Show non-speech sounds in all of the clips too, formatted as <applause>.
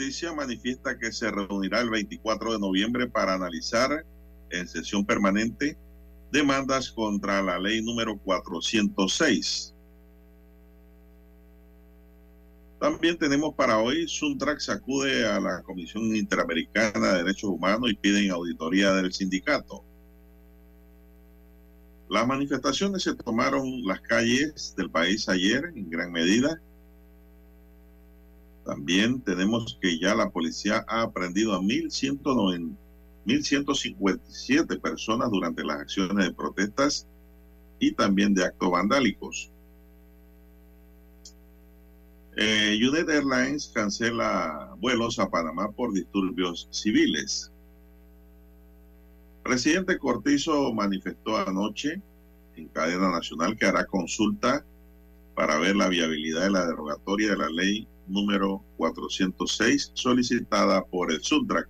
Justicia manifiesta que se reunirá el 24 de noviembre para analizar en sesión permanente demandas contra la ley número 406. También tenemos para hoy, Suntrax acude a la Comisión Interamericana de Derechos Humanos y piden auditoría del sindicato. Las manifestaciones se tomaron las calles del país ayer en gran medida también tenemos que ya la policía ha aprendido a 1.157 personas durante las acciones de protestas y también de actos vandálicos. Eh, United Airlines cancela vuelos a Panamá por disturbios civiles. Presidente Cortizo manifestó anoche en cadena nacional que hará consulta para ver la viabilidad de la derogatoria de la ley número 406 solicitada por el Suntrack.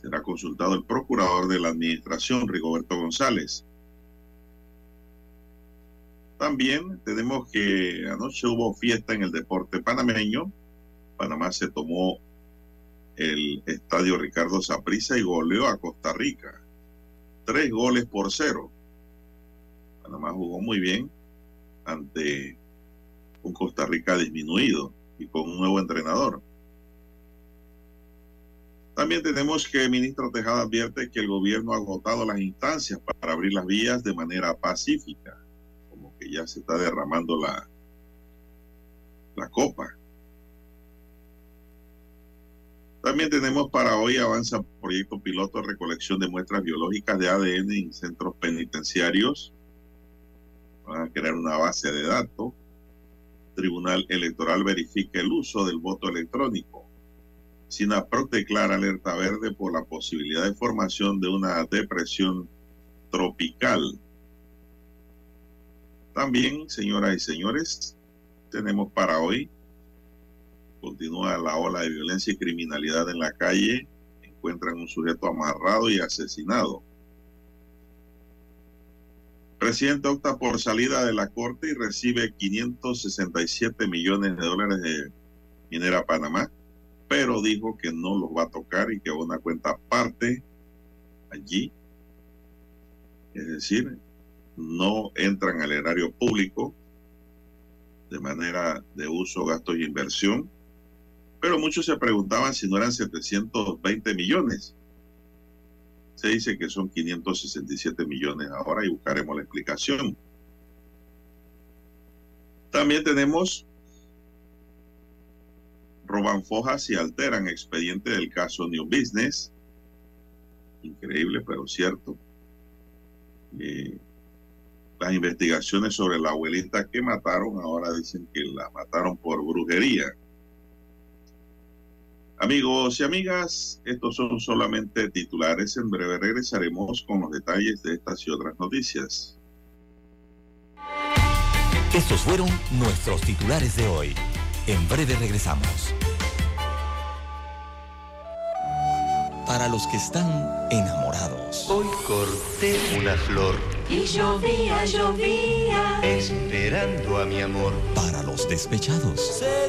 Será consultado el procurador de la administración, Rigoberto González. También tenemos que anoche hubo fiesta en el deporte panameño. Panamá se tomó el estadio Ricardo Saprissa y goleó a Costa Rica. Tres goles por cero. Panamá jugó muy bien ante un Costa Rica disminuido y con un nuevo entrenador. También tenemos que el ministro Tejada advierte que el gobierno ha agotado las instancias para abrir las vías de manera pacífica, como que ya se está derramando la, la copa. También tenemos para hoy avanza proyecto piloto de recolección de muestras biológicas de ADN en centros penitenciarios. Van a crear una base de datos. Tribunal Electoral verifica el uso del voto electrónico. SINAPROC declara alerta verde por la posibilidad de formación de una depresión tropical. También, señoras y señores, tenemos para hoy, continúa la ola de violencia y criminalidad en la calle, encuentran un sujeto amarrado y asesinado. Presidente opta por salida de la corte y recibe 567 millones de dólares de Minera Panamá, pero dijo que no los va a tocar y que una cuenta aparte allí. Es decir, no entran al erario público de manera de uso, gasto y inversión. Pero muchos se preguntaban si no eran 720 millones se dice que son 567 millones ahora y buscaremos la explicación. También tenemos roban fojas y alteran expediente del caso New Business. Increíble, pero cierto. Eh, las investigaciones sobre la abuelita que mataron ahora dicen que la mataron por brujería. Amigos y amigas, estos son solamente titulares. En breve regresaremos con los detalles de estas y otras noticias. Estos fueron nuestros titulares de hoy. En breve regresamos. Para los que están enamorados. Hoy corté una flor. Y llovía, llovía. Esperando a mi amor. Para los despechados. Se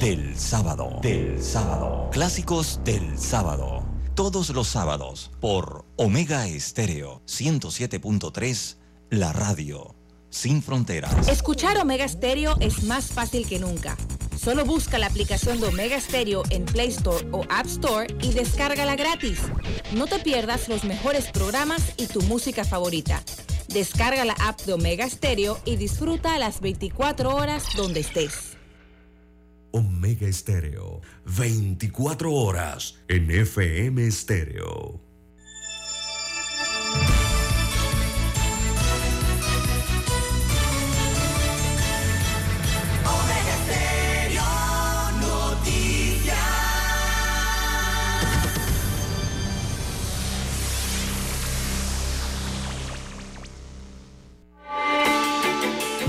del sábado, del sábado. Clásicos del sábado. Todos los sábados por Omega Estéreo 107.3, la radio sin fronteras. Escuchar Omega Stereo es más fácil que nunca. Solo busca la aplicación de Omega Stereo en Play Store o App Store y descárgala gratis. No te pierdas los mejores programas y tu música favorita. Descarga la app de Omega Stereo y disfruta a las 24 horas donde estés. Omega Estéreo, 24 horas en FM Estéreo.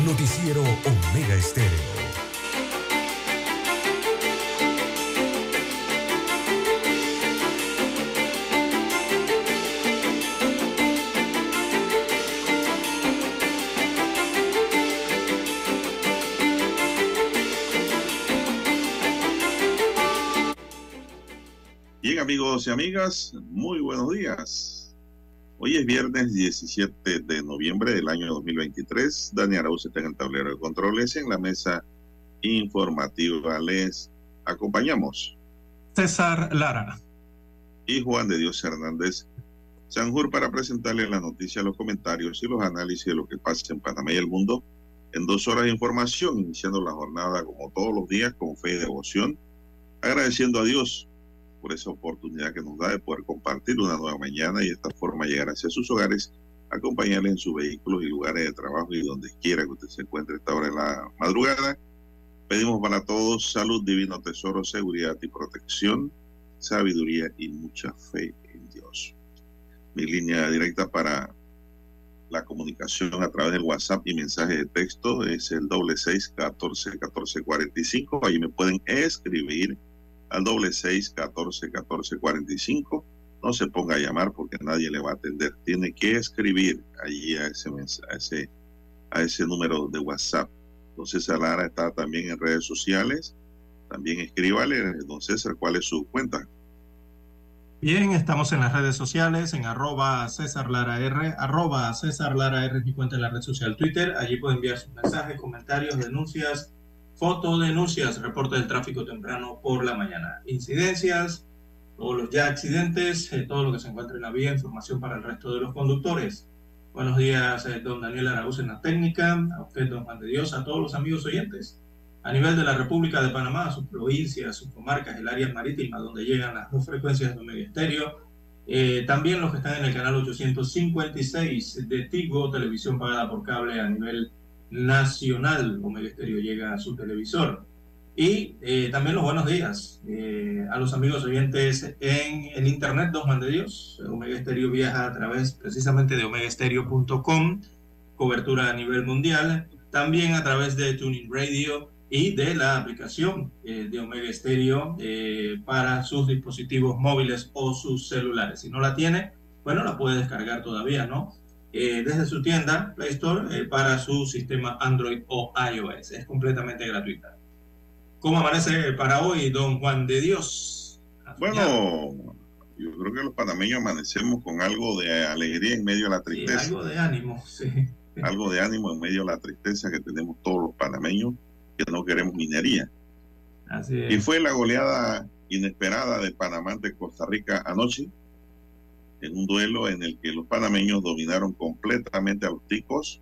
Noticiero Omega Estéreo. Amigos y amigas, muy buenos días. Hoy es viernes 17 de noviembre del año 2023. Dani Arauz está en el tablero de controles y en la mesa informativa les acompañamos. César Lara. Y Juan de Dios Hernández Sanjur para presentarles la noticia, los comentarios y los análisis de lo que pasa en Panamá y el mundo en dos horas de información, iniciando la jornada como todos los días con fe y devoción, agradeciendo a Dios por esa oportunidad que nos da de poder compartir una nueva mañana y de esta forma llegar hacia sus hogares, acompañarles en sus vehículos y lugares de trabajo y donde quiera que usted se encuentre a esta hora de la madrugada. Pedimos para todos salud, divino tesoro, seguridad y protección, sabiduría y mucha fe en Dios. Mi línea directa para la comunicación a través del WhatsApp y mensaje de texto es el doble seis catorce catorce cuarenta y cinco. Ahí me pueden escribir al doble seis catorce catorce cuarenta y cinco. No se ponga a llamar porque nadie le va a atender. Tiene que escribir allí a ese a ese, a ese número de WhatsApp. Don César Lara está también en redes sociales. También escríbale, don César, cuál es su cuenta. Bien, estamos en las redes sociales, en arroba César Lara R, arroba César Lara R, mi cuenta en la red social Twitter. Allí puede enviar sus mensajes, comentarios, denuncias, fotodenuncias, reporte del tráfico temprano por la mañana, incidencias, todos los ya accidentes, eh, todo lo que se encuentra en la vía, información para el resto de los conductores. Buenos días, eh, don Daniel Araúz en la técnica, a usted, don Juan de Dios, a todos los amigos oyentes. A nivel de la República de Panamá, sus provincias, sus comarcas, el área marítima donde llegan las dos frecuencias de Omega Estéreo, eh, también los que están en el canal 856 de Tigo, televisión pagada por cable a nivel nacional, Omega Estéreo llega a su televisor. Y eh, también los buenos días eh, a los amigos oyentes en el internet, Don Juan de Dios. Omega Estéreo viaja a través precisamente de omegaestereo.com, cobertura a nivel mundial, también a través de Tuning Radio y de la aplicación eh, de Omega Stereo eh, para sus dispositivos móviles o sus celulares. Si no la tiene, bueno, la puede descargar todavía, ¿no? Eh, desde su tienda Play Store para su sistema Android o iOS. Es completamente gratuita. ¿Cómo amanece para hoy, don Juan de Dios? Bueno, yo creo que los panameños amanecemos con algo de alegría en medio de la tristeza. Sí, algo de ánimo, sí. <laughs> Algo de ánimo en medio de la tristeza que tenemos todos los panameños que no queremos minería. Así es. Y fue la goleada inesperada de Panamá ante Costa Rica anoche, en un duelo en el que los panameños dominaron completamente a los ticos.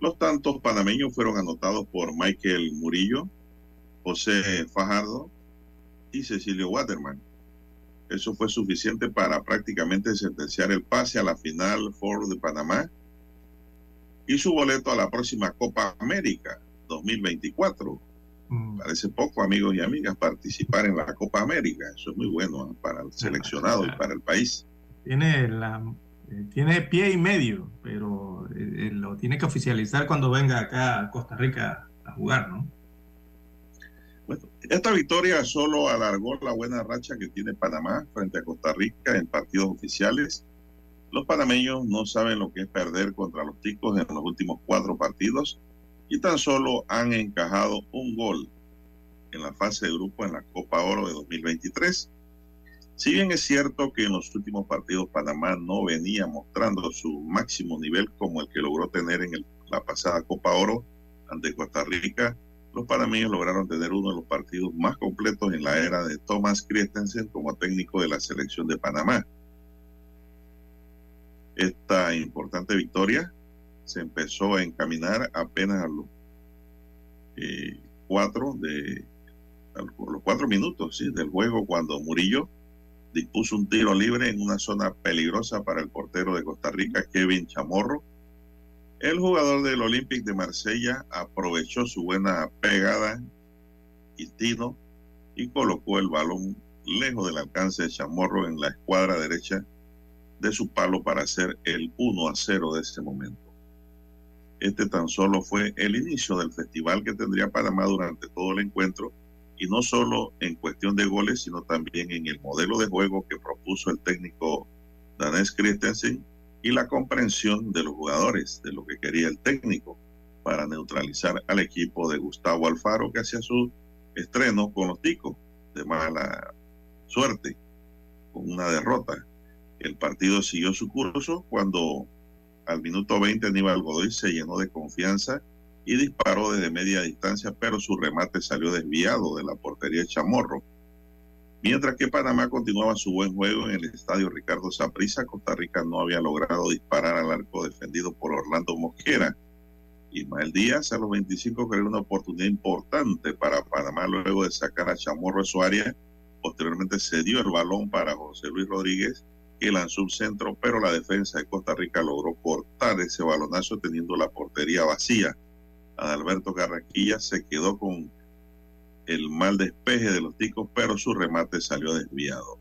Los tantos panameños fueron anotados por Michael Murillo, José Fajardo y Cecilio Waterman. Eso fue suficiente para prácticamente sentenciar el pase a la final Four de Panamá y su boleto a la próxima Copa América 2024. Mm, Parece poco, amigos y amigas, participar en la Copa América. Eso es muy bueno ¿eh? para el seleccionado y para el país. Tiene, la, eh, tiene pie y medio, pero eh, eh, lo tiene que oficializar cuando venga acá a Costa Rica a jugar, ¿no? Bueno, esta victoria solo alargó la buena racha que tiene Panamá frente a Costa Rica en partidos oficiales. Los panameños no saben lo que es perder contra los ticos en los últimos cuatro partidos y tan solo han encajado un gol en la fase de grupo en la Copa Oro de 2023. Si bien es cierto que en los últimos partidos Panamá no venía mostrando su máximo nivel como el que logró tener en la pasada Copa Oro ante Costa Rica, los panameños lograron tener uno de los partidos más completos en la era de Thomas Christensen como técnico de la selección de Panamá. Esta importante victoria se empezó a encaminar apenas a los eh, cuatro de a los cuatro minutos del juego cuando Murillo dispuso un tiro libre en una zona peligrosa para el portero de Costa Rica, Kevin Chamorro. El jugador del Olympique de Marsella aprovechó su buena pegada y tino y colocó el balón lejos del alcance de Chamorro en la escuadra derecha de su palo para hacer el 1 a 0 de ese momento. Este tan solo fue el inicio del festival que tendría Panamá durante todo el encuentro y no solo en cuestión de goles, sino también en el modelo de juego que propuso el técnico danés Christensen y la comprensión de los jugadores de lo que quería el técnico para neutralizar al equipo de Gustavo Alfaro que hacía su estreno con los ticos de mala suerte, con una derrota. El partido siguió su curso cuando al minuto 20 Aníbal Godoy se llenó de confianza y disparó desde media distancia, pero su remate salió desviado de la portería de Chamorro. Mientras que Panamá continuaba su buen juego en el estadio Ricardo Saprissa, Costa Rica no había logrado disparar al arco defendido por Orlando Mosquera. Ismael Díaz a los 25 creó una oportunidad importante para Panamá luego de sacar a Chamorro de su área. Posteriormente cedió el balón para José Luis Rodríguez, que lanzó un centro, pero la defensa de Costa Rica logró cortar ese balonazo teniendo la portería vacía. Adalberto Carraquilla se quedó con el mal despeje de los ticos, pero su remate salió desviado.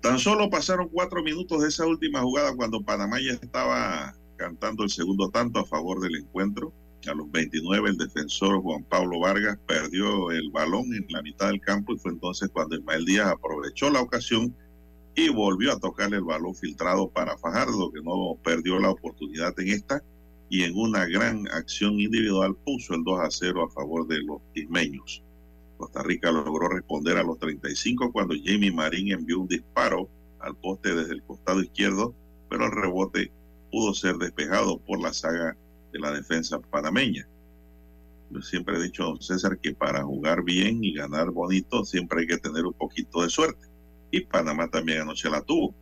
Tan solo pasaron cuatro minutos de esa última jugada cuando Panamá ya estaba cantando el segundo tanto a favor del encuentro. A los 29 el defensor Juan Pablo Vargas perdió el balón en la mitad del campo y fue entonces cuando Ismael Díaz aprovechó la ocasión y volvió a tocarle el balón filtrado para Fajardo, que no perdió la oportunidad en esta y en una gran acción individual puso el 2 a 0 a favor de los ismeños. Costa Rica logró responder a los 35 cuando Jamie Marín envió un disparo al poste desde el costado izquierdo, pero el rebote pudo ser despejado por la saga de la defensa panameña. Yo siempre he dicho, don César, que para jugar bien y ganar bonito siempre hay que tener un poquito de suerte. Y Panamá también anoche la tuvo.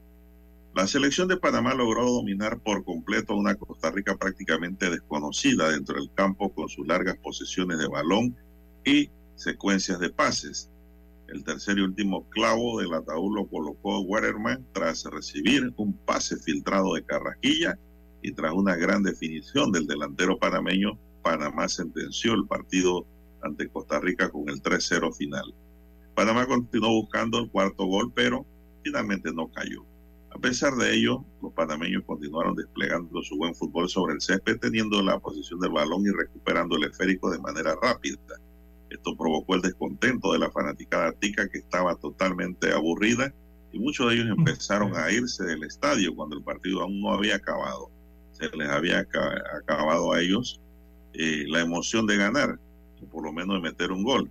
La selección de Panamá logró dominar por completo a una Costa Rica prácticamente desconocida dentro del campo con sus largas posesiones de balón y secuencias de pases. El tercer y último clavo del ataúd lo colocó Waterman tras recibir un pase filtrado de Carrasquilla y tras una gran definición del delantero panameño, Panamá sentenció el partido ante Costa Rica con el 3-0 final. Panamá continuó buscando el cuarto gol, pero finalmente no cayó. A pesar de ello, los panameños continuaron desplegando su buen fútbol sobre el césped, teniendo la posición del balón y recuperando el esférico de manera rápida. Esto provocó el descontento de la fanaticada tica que estaba totalmente aburrida y muchos de ellos empezaron a irse del estadio cuando el partido aún no había acabado. Se les había acabado a ellos eh, la emoción de ganar, o por lo menos de meter un gol.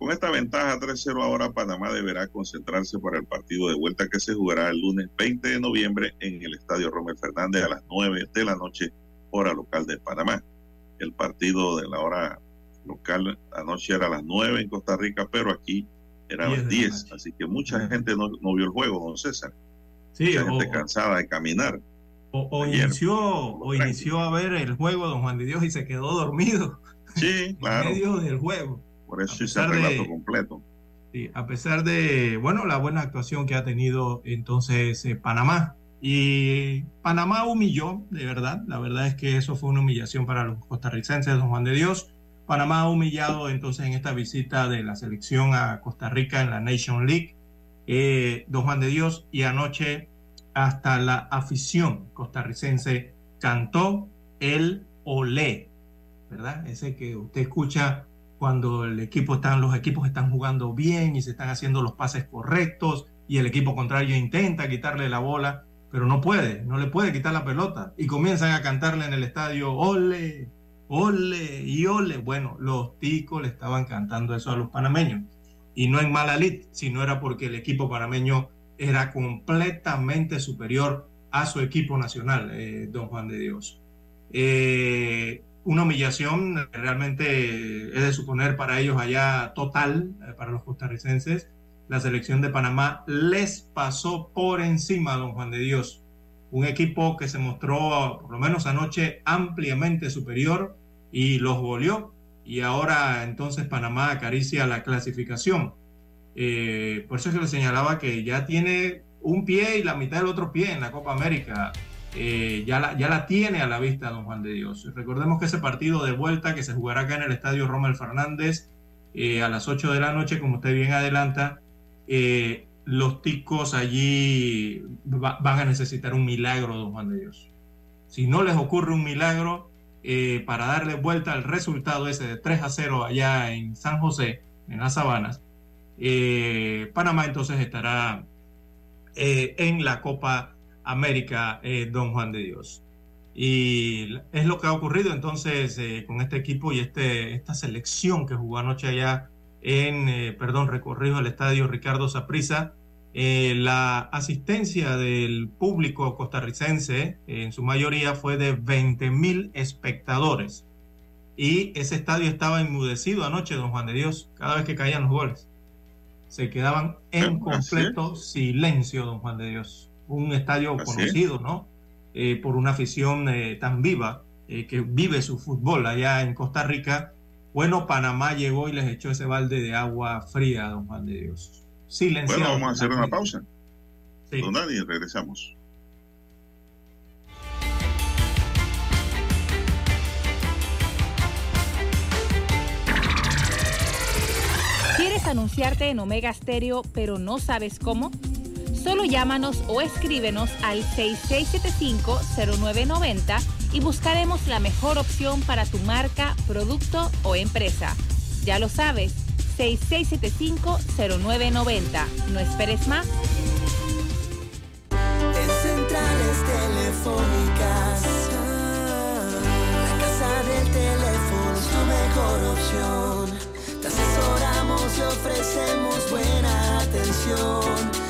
Con esta ventaja 3-0 ahora Panamá deberá concentrarse para el partido de vuelta que se jugará el lunes 20 de noviembre en el Estadio Romel Fernández a las 9 de la noche, hora local de Panamá. El partido de la hora local anoche era a las 9 en Costa Rica, pero aquí era a las 10, así que mucha gente no, vio el juego, don César. Sí, mucha gente cansada de caminar. O, inició, o inició a ver el juego, don Juan de Dios, y se quedó dormido. Sí, <laughs> claro. En medio del juego. Por eso hice el relato completo. Sí, a pesar de, bueno, la buena actuación que ha tenido entonces eh, Panamá. Y Panamá humilló, de verdad. La verdad es que eso fue una humillación para los costarricenses, don Juan de Dios. Panamá ha humillado entonces en esta visita de la selección a Costa Rica en la Nation League. Eh, don Juan de Dios, y anoche hasta la afición costarricense cantó el olé, ¿verdad? Ese que usted escucha cuando los equipos están jugando bien y se están haciendo los pases correctos y el equipo contrario intenta quitarle la bola, pero no puede, no le puede quitar la pelota y comienzan a cantarle en el estadio, ole, ole y ole. Bueno, los ticos le estaban cantando eso a los panameños. Y no en mala lid, sino era porque el equipo panameño era completamente superior a su equipo nacional, eh, don Juan de Dios. Eh, una humillación realmente es de suponer para ellos allá total, eh, para los costarricenses. La selección de Panamá les pasó por encima, don Juan de Dios. Un equipo que se mostró, por lo menos anoche, ampliamente superior y los goleó. Y ahora entonces Panamá acaricia la clasificación. Eh, por eso es que le señalaba que ya tiene un pie y la mitad del otro pie en la Copa América. Eh, ya, la, ya la tiene a la vista don Juan de Dios. Recordemos que ese partido de vuelta que se jugará acá en el Estadio Rommel Fernández eh, a las 8 de la noche, como usted bien adelanta, eh, los ticos allí va, van a necesitar un milagro, don Juan de Dios. Si no les ocurre un milagro para darle vuelta al resultado ese de 3 a 0 allá en San José, en las Sabanas, Panamá entonces estará en la Copa América, eh, don Juan de Dios. Y es lo que ha ocurrido entonces eh, con este equipo y este, esta selección que jugó anoche allá en, eh, perdón, recorrido al estadio Ricardo Saprissa. Eh, la asistencia del público costarricense en su mayoría fue de 20 mil espectadores. Y ese estadio estaba enmudecido anoche, don Juan de Dios, cada vez que caían los goles. Se quedaban en completo silencio, don Juan de Dios. Un estadio Así es. conocido, ¿no? Eh, por una afición eh, tan viva eh, que vive su fútbol allá en Costa Rica. Bueno, Panamá llegó y les echó ese balde de agua fría, don Juan de Dios. Silenciado. Bueno, vamos a hacer una pausa. Sí. Don Dani, regresamos. ¿Quieres anunciarte en Omega Stereo pero no sabes cómo? Solo llámanos o escríbenos al 6675-0990 y buscaremos la mejor opción para tu marca, producto o empresa. Ya lo sabes, 6675-0990. No esperes más. En centrales telefónicas, la casa del teléfono es tu mejor opción. Te asesoramos y ofrecemos buena atención.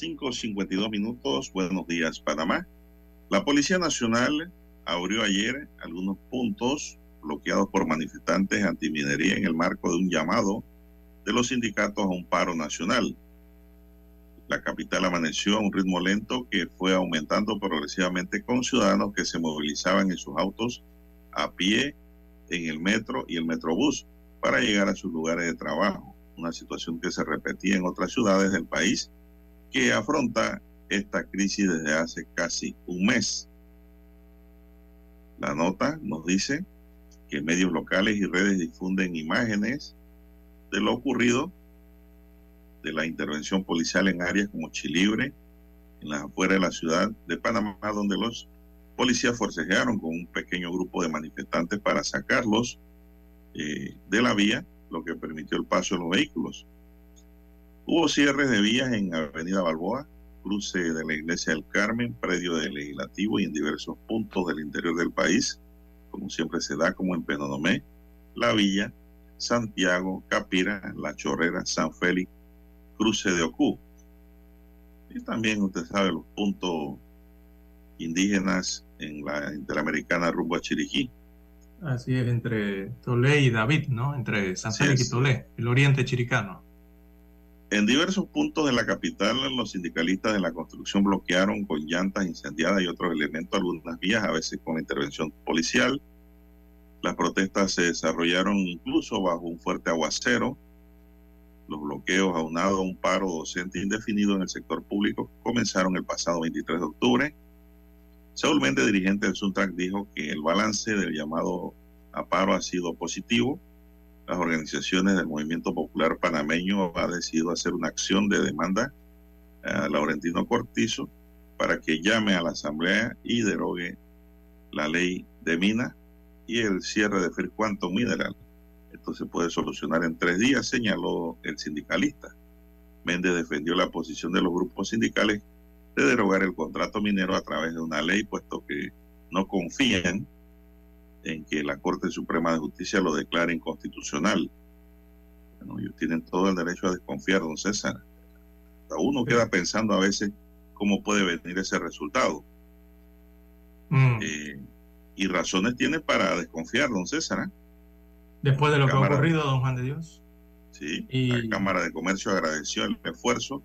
5.52 minutos. Buenos días, Panamá. La Policía Nacional abrió ayer algunos puntos bloqueados por manifestantes antiminería en el marco de un llamado de los sindicatos a un paro nacional. La capital amaneció a un ritmo lento que fue aumentando progresivamente con ciudadanos que se movilizaban en sus autos a pie en el metro y el metrobús para llegar a sus lugares de trabajo, una situación que se repetía en otras ciudades del país que afronta esta crisis desde hace casi un mes. La nota nos dice que medios locales y redes difunden imágenes de lo ocurrido de la intervención policial en áreas como Chilibre, en las afueras de la ciudad de Panamá, donde los policías forcejearon con un pequeño grupo de manifestantes para sacarlos eh, de la vía, lo que permitió el paso de los vehículos. Hubo cierres de vías en Avenida Balboa, cruce de la Iglesia del Carmen, predio del Legislativo y en diversos puntos del interior del país, como siempre se da, como en Penonomé, La Villa, Santiago, Capira, La Chorrera, San Félix, cruce de Ocú. Y también usted sabe los puntos indígenas en la Interamericana rumbo a Chiriquí. Así es, entre Tolé y David, ¿no? Entre San Félix y Tolé, el oriente chiricano. En diversos puntos de la capital, los sindicalistas de la construcción bloquearon con llantas incendiadas y otros elementos algunas vías, a veces con intervención policial. Las protestas se desarrollaron incluso bajo un fuerte aguacero. Los bloqueos aunados a un paro docente indefinido en el sector público comenzaron el pasado 23 de octubre. Saúl Méndez, dirigente del Suntrac, dijo que el balance del llamado a paro ha sido positivo las organizaciones del movimiento popular panameño ha decidido hacer una acción de demanda a Laurentino Cortizo para que llame a la asamblea y derogue la ley de mina y el cierre de Fair Quantum Mineral. Esto se puede solucionar en tres días, señaló el sindicalista. Méndez defendió la posición de los grupos sindicales de derogar el contrato minero a través de una ley, puesto que no confían en que la Corte Suprema de Justicia lo declare inconstitucional. Bueno, ellos tienen todo el derecho a desconfiar, don César. Hasta uno queda pensando a veces cómo puede venir ese resultado. Mm. Eh, y razones tiene para desconfiar, don César. ¿eh? Después de lo que ha ocurrido, don Juan de Dios. Sí, Y- la Cámara de Comercio agradeció el esfuerzo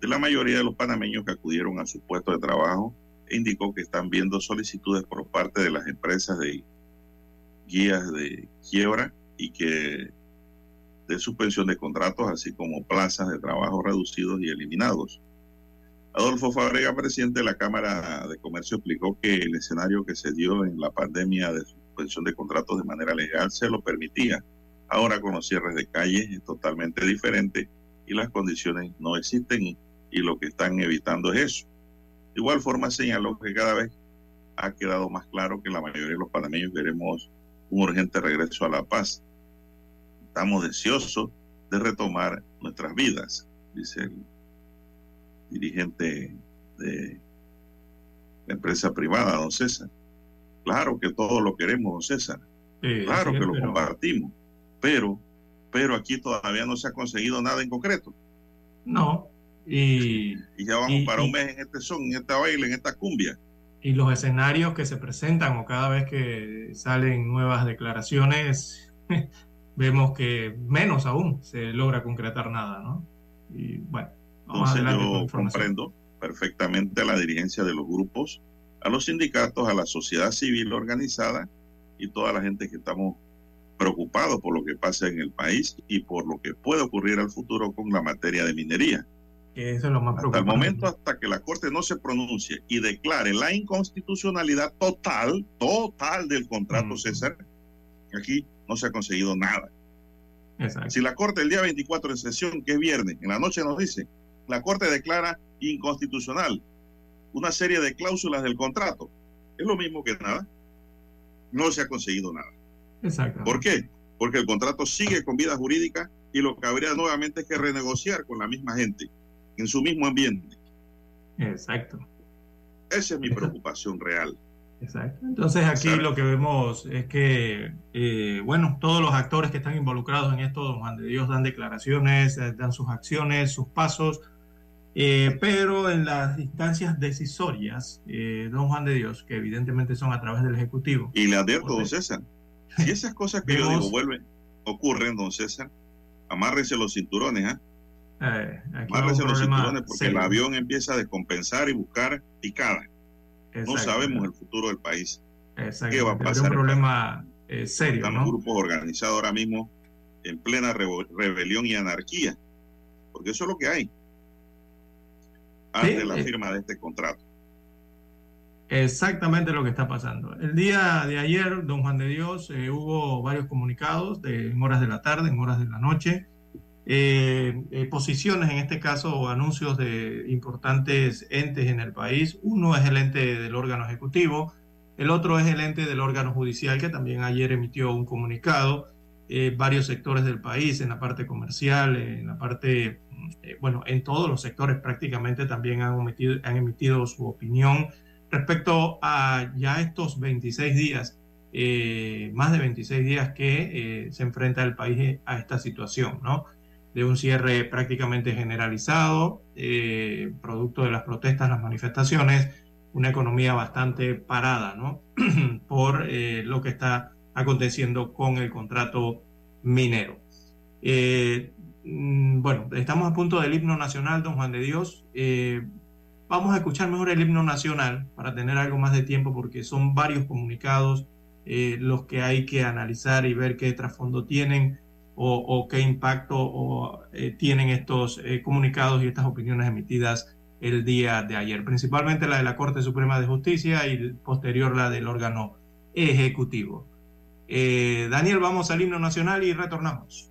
de la mayoría de los panameños que acudieron a su puesto de trabajo e indicó que están viendo solicitudes por parte de las empresas de guías de quiebra y que de suspensión de contratos, así como plazas de trabajo reducidos y eliminados. Adolfo Fabrega, presidente de la Cámara de Comercio, explicó que el escenario que se dio en la pandemia de suspensión de contratos de manera legal se lo permitía. Ahora con los cierres de calles es totalmente diferente y las condiciones no existen y lo que están evitando es eso. De igual forma señaló que cada vez ha quedado más claro que la mayoría de los panameños queremos un urgente regreso a la paz. Estamos deseosos de retomar nuestras vidas, dice el dirigente de la empresa privada, don César. Claro que todos lo queremos, don César. Sí, Claro que lo pero- compartimos, pero, pero aquí todavía no se ha conseguido nada en concreto. No. Y, Y ya vamos Y- para un mes en este son, en esta baile, en esta cumbia. Y los escenarios que se presentan o cada vez que salen nuevas declaraciones, <laughs> vemos que menos aún se logra concretar nada, ¿no? Y bueno, vamos Entonces yo comprendo perfectamente a la dirigencia de los grupos, a los sindicatos, a la sociedad civil organizada y toda la gente que estamos preocupados por lo que pasa en el país y por lo que puede ocurrir al futuro con la materia de minería. Que eso es lo más Hasta el preocupante. momento, hasta que la Corte no se pronuncie y declare la inconstitucionalidad total, total del contrato Mm. César, aquí no se ha conseguido nada. Exacto. Si la Corte el día 24 de sesión, que es viernes, en la noche nos dice, la Corte declara inconstitucional una serie de cláusulas del contrato, es lo mismo que nada. No se ha conseguido nada. Exacto. ¿Por qué? Porque el contrato sigue con vida jurídica y lo que habría nuevamente es que renegociar con la misma gente, en su mismo ambiente. Exacto. Esa es mi preocupación real. Exacto. Entonces aquí lo que vemos es que, eh, bueno, todos los actores que están involucrados en esto, don Juan de Dios, dan declaraciones, eh, dan sus acciones, sus pasos, eh, pero en las instancias decisorias, eh, don Juan de Dios, que evidentemente son a través del Ejecutivo, Y le advierto, don César, si esas cosas que yo Vemos- digo vuelven, ocurren, don César, amárrese los cinturones, ¿ah? Eh, aquí un problema cinturones porque el serio. avión empieza a descompensar y buscar picada. No sabemos el futuro del país. Qué va a pasar un en problema eh, serio, Están los ¿no? grupos organizados ahora mismo en plena rebelión y anarquía. Porque eso es lo que hay. Ante Sí, la eh. firma de este contrato. Exactamente lo que está pasando. El día de ayer, don Juan de Dios, eh, hubo varios comunicados de, en horas de la tarde, en horas de la noche, eh, eh, posiciones, en este caso, anuncios de importantes entes en el país. Uno es el ente del órgano ejecutivo, el otro es el ente del órgano judicial, que también ayer emitió un comunicado. Eh, varios sectores del país, en la parte comercial, en la parte, bueno, en todos los sectores prácticamente también han emitido, han emitido su opinión respecto a ya estos 26 días, más de 26 días que se enfrenta el país a esta situación, ¿no? De un cierre prácticamente generalizado, eh, producto de las protestas, las manifestaciones, una economía bastante parada, ¿no? <clears throat> Por eh, lo que está aconteciendo con el contrato minero. Eh, mm, bueno, estamos a punto del himno nacional, don Juan de Dios. vamos a escuchar mejor el himno nacional para tener algo más de tiempo porque son varios comunicados los que hay que analizar y ver qué trasfondo tienen o, qué impacto eh, tienen estos eh, comunicados y estas opiniones emitidas el día de ayer, principalmente la de la Corte Suprema de Justicia y posterior la del órgano ejecutivo. Eh, Daniel, vamos al himno nacional y retornamos.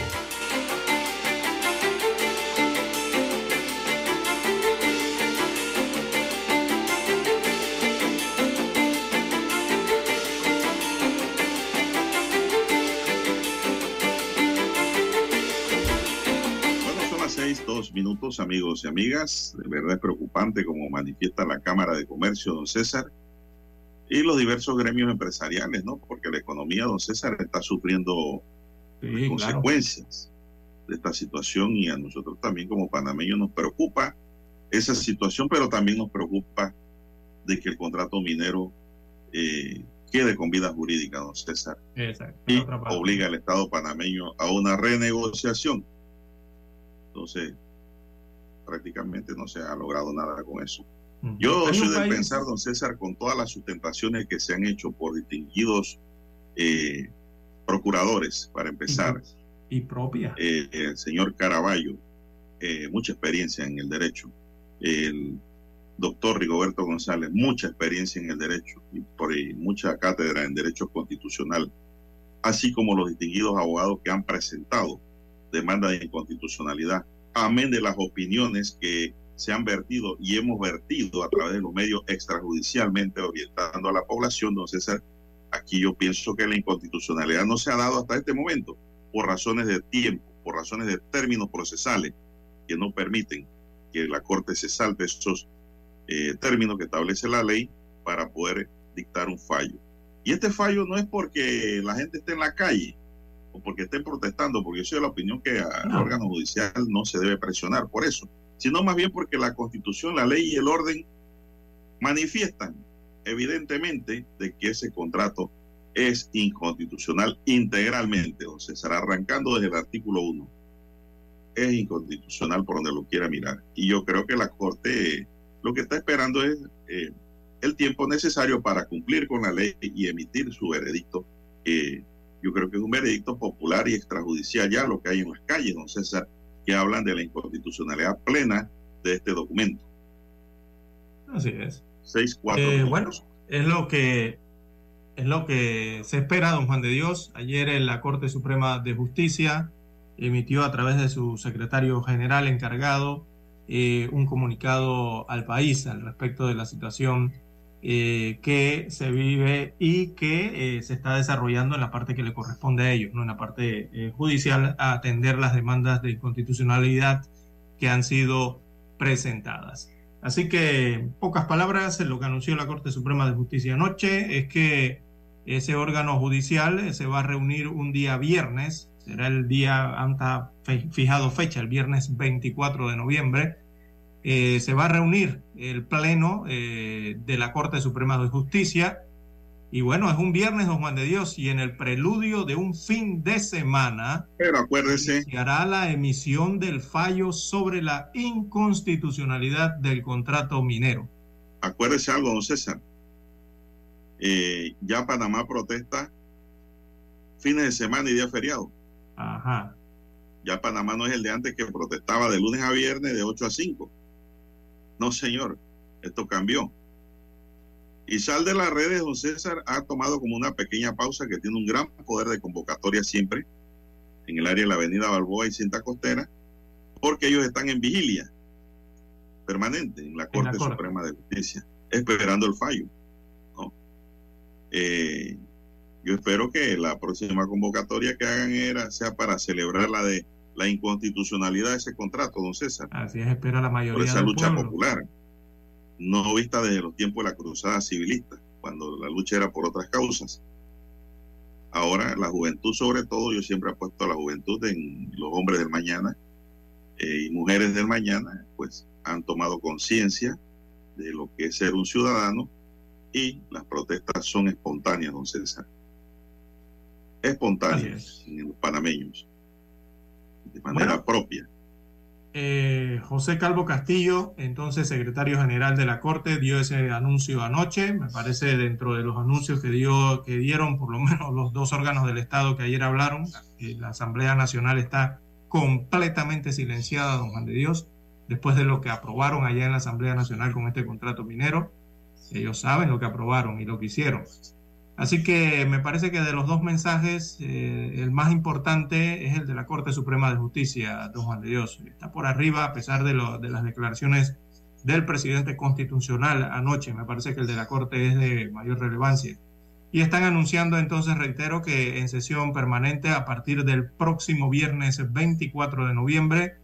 Amigos y amigas. De verdad es preocupante como manifiesta la Cámara de Comercio, don César, y los diversos gremios empresariales, ¿no? Porque la economía, don César, está sufriendo Sí, consecuencias de esta situación y a nosotros también como panameños nos preocupa esa situación, pero también nos preocupa de que el contrato minero eh, quede con vida jurídica, don César, claro. Exacto. y obliga al Estado panameño a una renegociación. Entonces, prácticamente no se ha logrado nada con eso. Ujú. Yo soy pensar, don César, con todas las sustentaciones que se han hecho por distinguidos eh, procuradores, para empezar, Y propia. eh, el señor Caraballo, eh, mucha experiencia en el derecho, el doctor Rigoberto González, mucha experiencia en el derecho y por ahí mucha cátedra en derecho constitucional, así como los distinguidos abogados que han presentado demandas de inconstitucionalidad, amén de las opiniones que se han vertido y hemos vertido a través de los medios extrajudicialmente orientando a la población, don César, aquí yo pienso que la inconstitucionalidad no se ha dado hasta este momento por razones de tiempo, por razones de términos procesales que no permiten que la Corte se salte esos eh, términos que establece la ley para poder dictar un fallo. Y este fallo no es porque la gente esté en la calle o porque estén protestando, porque yo soy de la opinión que al No. órgano judicial no se debe presionar por eso, sino más bien porque la constitución, la ley y el orden manifiestan evidentemente de que ese contrato es inconstitucional integralmente, o sea, será arrancando desde el artículo 1. Es inconstitucional por donde lo quiera mirar. Y yo creo que la Corte lo que está esperando es eh, el tiempo necesario para cumplir con la ley y emitir su veredicto. Eh, yo creo que es un veredicto popular y extrajudicial ya lo que hay en las calles, don César, que hablan de la inconstitucionalidad plena de este documento. Así es. Seis, cuatro. Eh, minutos. bueno, es lo que es lo que se espera, don Juan de Dios. Ayer en la Corte Suprema de Justicia emitió a través de su secretario general encargado eh, un comunicado al país al respecto de la situación eh, que se vive y que eh, se está desarrollando en la parte que le corresponde a ellos, no en la parte eh, judicial, a atender las demandas de inconstitucionalidad que han sido presentadas. Así que, pocas palabras, lo que anunció la Corte Suprema de Justicia anoche es que ese órgano judicial se va a reunir un día viernes, será el día, fijado fecha, el viernes 24 de noviembre, eh, se va a reunir el Pleno eh, de la Corte Suprema de Justicia. Y bueno, es un viernes, don Juan de Dios, y en el preludio de un fin de semana, Pero acuérdese, iniciará la emisión del fallo sobre la inconstitucionalidad del contrato minero. acuérdese algo, don César. Eh, ya Panamá protesta fines de semana y día feriado. Ajá. Ya Panamá no es el de antes que protestaba de lunes a viernes de 8 a 5. No, señor, esto cambió. Y Sal de las redes, don César, ha tomado como una pequeña pausa que tiene un gran poder de convocatoria siempre en el área de la avenida Balboa y Cinta Costera, porque ellos están en vigilia permanente en la En la Corte Corte. Suprema de Justicia, esperando el fallo. ¿no? Eh, yo espero que la próxima convocatoria que hagan era, sea para celebrar la de la inconstitucionalidad de ese contrato, don César, Así es, espera la mayoría por esa lucha pueblo. popular, no vista desde los tiempos de la cruzada civilista, cuando la lucha era por otras causas. Ahora la juventud, sobre todo, yo siempre he puesto a la juventud en los hombres del mañana eh, y mujeres del mañana, pues han tomado conciencia de lo que es ser un ciudadano y las protestas son espontáneas, don César. Espontáneas en los panameños, de manera Bueno. propia. Eh, José Calvo Castillo, entonces secretario general de la Corte, dio ese anuncio anoche. Me parece dentro de los anuncios que, dio, que dieron por lo menos los dos órganos del Estado que ayer hablaron. eh, la Asamblea Nacional está completamente silenciada, don Juan de Dios, después de lo que aprobaron allá en la Asamblea Nacional con este contrato minero. Ellos saben lo que aprobaron y lo que hicieron. Así que me parece que de los dos mensajes, eh, el más importante es el de la Corte Suprema de Justicia, don Juan de Dios. Está por arriba a pesar de, las declaraciones del presidente constitucional anoche. Me parece que el de la Corte es de mayor relevancia. Y están anunciando entonces, reitero, que en sesión permanente a partir del próximo viernes 24 de noviembre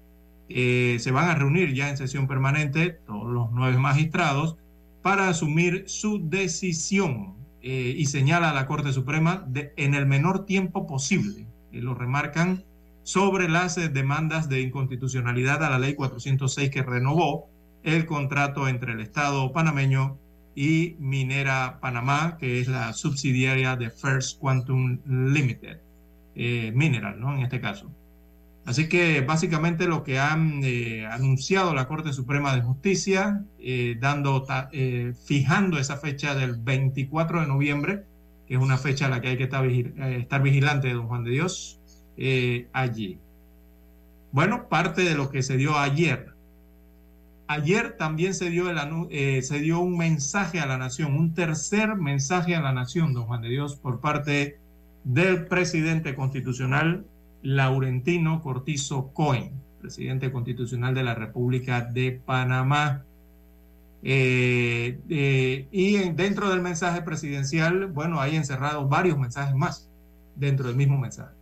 eh, se van a reunir ya en sesión permanente todos los nueve magistrados para asumir su decisión eh, y señala a la Corte Suprema de, en el menor tiempo posible, y lo remarcan, sobre las demandas de inconstitucionalidad a la ley 406 que renovó el contrato entre el Estado panameño y Minera Panamá, que es la subsidiaria de First Quantum Limited, eh, Mineral, ¿no? En este caso. Así que básicamente lo que han eh, anunciado la Corte Suprema de Justicia, eh, dando, eh, fijando esa fecha del 24 de noviembre, que es una fecha a la que hay que estar, vigil estar vigilante don Juan de Dios, allí. Bueno, parte de lo que se dio ayer. Ayer también se dio, se dio un mensaje a la nación, un tercer mensaje a la nación, don Juan de Dios, por parte del presidente constitucional Laurentino Cortizo Cohen, presidente constitucional de la República de Panamá. Eh, eh, y dentro del mensaje presidencial, bueno, hay encerrados varios mensajes más dentro del mismo mensaje.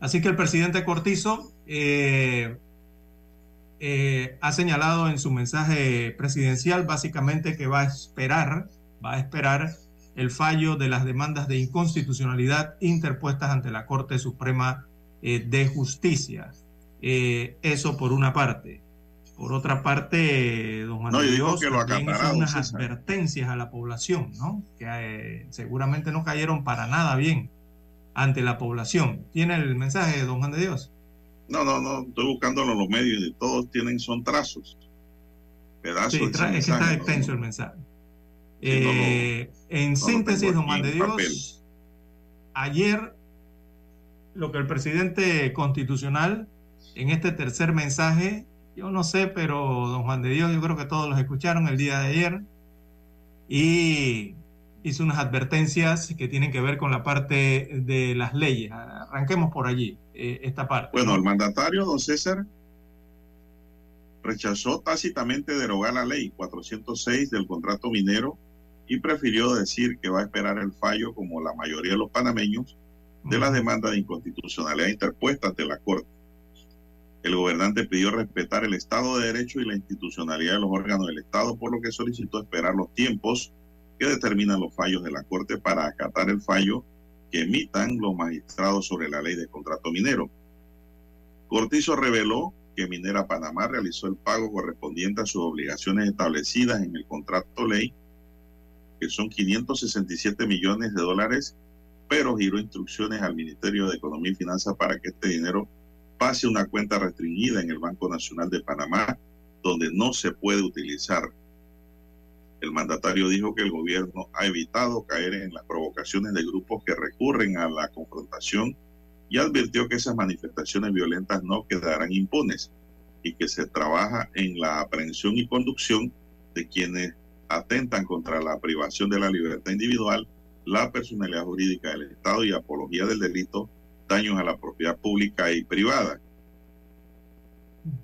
Así que el presidente Cortizo eh, ha señalado en su mensaje presidencial básicamente que va a esperar, va a esperar el fallo de las demandas de inconstitucionalidad interpuestas ante la Corte Suprema eh, de Justicia. Eh, eso por una parte. Por otra parte, don Juan no, Dios que lo hizo unas advertencias a la población, ¿no? Que eh, seguramente no cayeron para nada bien ante la población. ¿Tiene el mensaje, don Juan de Dios? No, no, no, estoy buscándolo en los medios y todos tienen, son trazos. Pedazos. Sí, es que está extenso el mensaje. Eh, en síntesis, don Juan de Dios, ayer lo que el presidente constitucional en este tercer mensaje, yo no sé, pero don Juan de Dios, yo creo que todos los escucharon el día de ayer y hizo unas advertencias que tienen que ver con la parte de las leyes. Arranquemos por allí, eh, esta parte. Bueno, el mandatario, don César, rechazó tácitamente derogar la ley 406 del contrato minero y prefirió decir que va a esperar el fallo, como la mayoría de los panameños, de las demandas de inconstitucionalidad interpuestas ante la Corte. El gobernante pidió respetar el Estado de Derecho y la institucionalidad de los órganos del Estado, por lo que solicitó esperar los tiempos que determinan los fallos de la Corte para acatar el fallo que emitan los magistrados sobre la ley de contrato minero. Cortizo reveló que Minera Panamá realizó el pago correspondiente a sus obligaciones establecidas en el contrato ley que son 567 millones de dólares, pero giró instrucciones al Ministerio de Economía y Finanzas para que este dinero pase una cuenta restringida en el Banco Nacional de Panamá, donde no se puede utilizar. El mandatario dijo que el gobierno ha evitado caer en las provocaciones de grupos que recurren a la confrontación y advirtió que esas manifestaciones violentas no quedarán impunes y que se trabaja en la aprehensión y conducción de quienes atentan contra la privación de la libertad individual, la personalidad jurídica del Estado y apología del delito, daños a la propiedad pública y privada.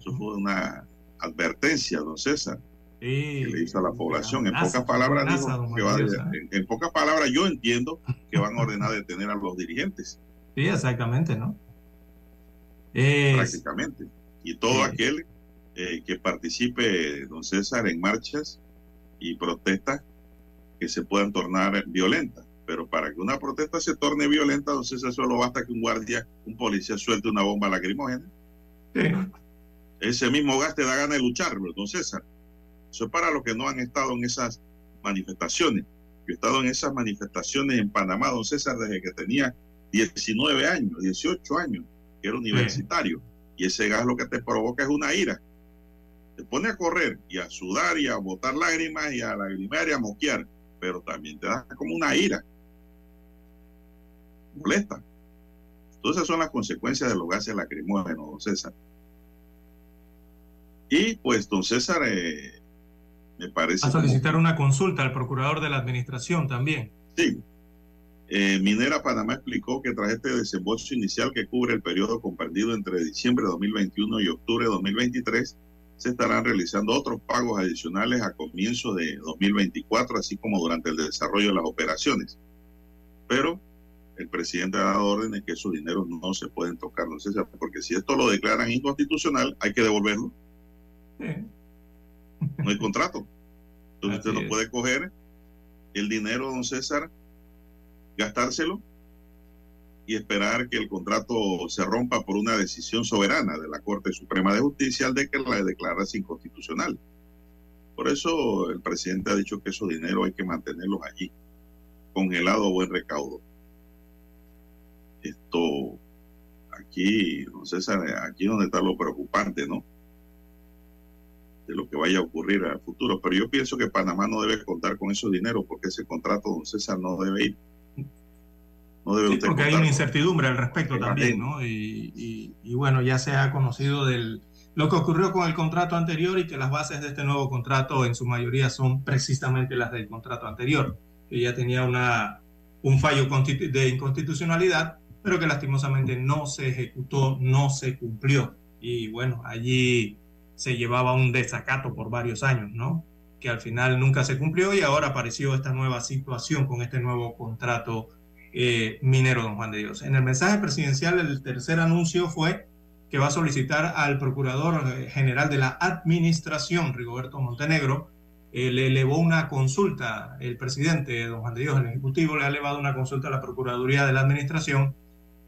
Eso fue una advertencia, don César, que le hizo a la población. En pocas palabras, en, pocas palabras, yo entiendo que van a ordenar detener a los dirigentes. Sí, exactamente, ¿no? Prácticamente. Y todo aquel eh, que participe, don César, en marchas y protestas que se puedan tornar violentas. Pero para que una protesta se torne violenta, entonces solo basta que un guardia, un policía suelte una bomba lacrimógena. Ese mismo gas te da ganas de luchar, don César. Eso es para los que no han estado en esas manifestaciones. Yo he estado en esas manifestaciones en Panamá, don César, desde que tenía 19 años, 18 años, que era universitario. Y ese gas lo que te provoca es una ira te pone a correr y a sudar y a botar lágrimas y a lagrimear y a moquear, pero también te da como una ira. Molesta. Entonces son las consecuencias de los gases lacrimógenos, don César. Y pues, don César, eh, me parece... A solicitar una consulta al procurador de la administración también. Sí. Eh, Minera Panamá explicó que tras este desembolso inicial que cubre el periodo comprendido entre diciembre de 2021 y octubre de 2023, se estarán realizando otros pagos adicionales a comienzo de 2024, así como durante el desarrollo de las operaciones. Pero el presidente ha dado órdenes que esos dineros no se pueden tocar, no sé, porque si esto lo declaran inconstitucional, hay que devolverlo. No hay contrato. Entonces usted no puede coger el dinero, don César, gastárselo y esperar que el contrato se rompa por una decisión soberana de la Corte Suprema de Justicia al de que la declarase inconstitucional. Por eso el presidente ha dicho que esos dinero hay que mantenerlos allí, congelado o buen recaudo. Esto, aquí, no César, aquí donde está lo preocupante, ¿no? De lo que vaya a ocurrir al futuro. Pero yo pienso que Panamá no debe contar con esos dinero porque ese contrato, don César, no debe ir porque hay una incertidumbre al respecto también, ¿no? Y, bueno, ya se ha conocido del, lo que ocurrió con el contrato anterior y que las bases de este nuevo contrato en su mayoría son precisamente las del contrato anterior, que ya tenía una, un fallo de inconstitucionalidad, pero que lastimosamente no se ejecutó, no se cumplió. Y bueno, allí se llevaba un desacato por varios años, ¿no? Que al final nunca se cumplió y ahora apareció esta nueva situación con este nuevo contrato eh, minero, don Juan de Dios. En el mensaje presidencial, el tercer anuncio fue que va a solicitar al Procurador General de la Administración, Rigoberto Montenegro, eh, le elevó una consulta, el presidente, don Juan de Dios, el Ejecutivo, le ha elevado una consulta a la Procuraduría de la Administración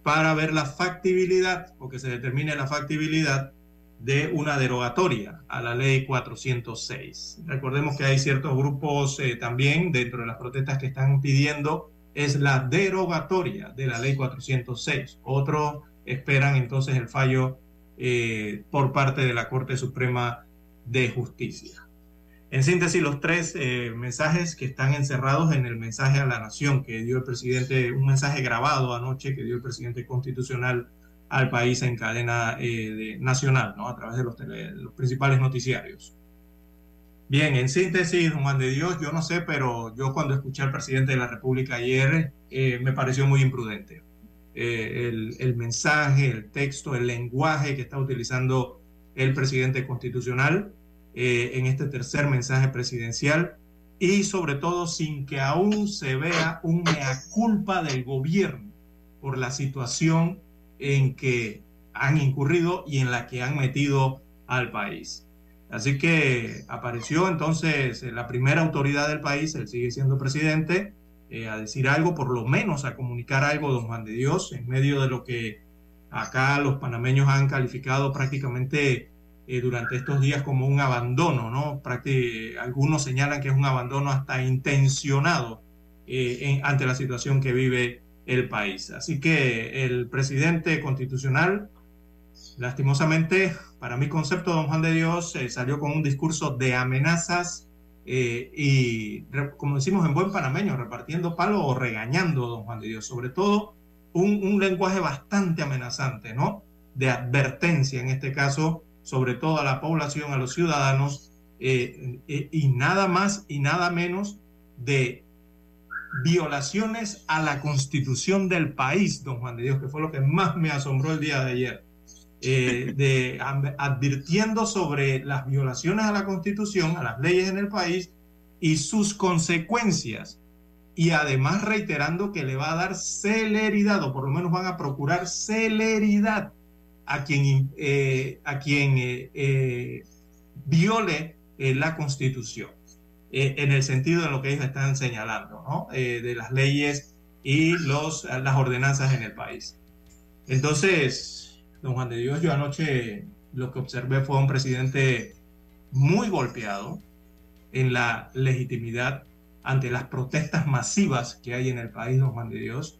para ver la factibilidad, o que se determine la factibilidad de una derogatoria a la ley 406. Recordemos que hay ciertos grupos eh, también dentro de las protestas que están pidiendo es la derogatoria de la ley 406. Otros esperan entonces el fallo eh, por parte de la Corte Suprema de Justicia. En síntesis, los tres eh, mensajes que están encerrados en el mensaje a la nación que dio el presidente, un mensaje grabado anoche que dio el presidente constitucional al país en cadena eh, nacional, ¿no? a través de los, los principales noticiarios. Bien, en síntesis, Juan de Dios, yo no sé, pero yo cuando escuché al presidente de la República ayer eh, me pareció muy imprudente. Eh, el, mensaje, el texto, el lenguaje que está utilizando el presidente constitucional eh, en este tercer mensaje presidencial y sobre todo sin que aún se vea un culpa del gobierno por la situación en que han incurrido y en la que han metido al país. Así que apareció entonces la primera autoridad del país, él sigue siendo presidente, eh, a decir algo, por lo menos a comunicar algo, don Juan de Dios, en medio de lo que acá los panameños han calificado prácticamente eh, durante estos días como un abandono, ¿no? algunos señalan que es un abandono hasta intencionado eh, ante la situación que vive el país. Así que el presidente constitucional lastimosamente, para mi concepto, don Juan de Dios eh, salió con un discurso de amenazas eh, y, como decimos en buen panameño, repartiendo palo o regañando, don Juan de Dios, sobre todo un, lenguaje bastante amenazante, ¿no? De advertencia, en este caso, sobre todo a la población, a los ciudadanos, eh, y nada más y nada menos de violaciones a la constitución del país, don Juan de Dios, que fue lo que más me asombró el día de ayer eh, de, advirtiendo sobre las violaciones a la Constitución, a las leyes en el país y sus consecuencias. Y además reiterando que le va a dar celeridad, o por lo menos van a procurar celeridad a quien, eh, a quien eh, viole la Constitución, en el sentido de lo que ellos están señalando, ¿no? de las leyes y los, las ordenanzas en el país. Entonces, don Juan de Dios, yo anoche lo que observé fue un presidente muy golpeado en la legitimidad ante las protestas masivas que hay en el país, don Juan de Dios,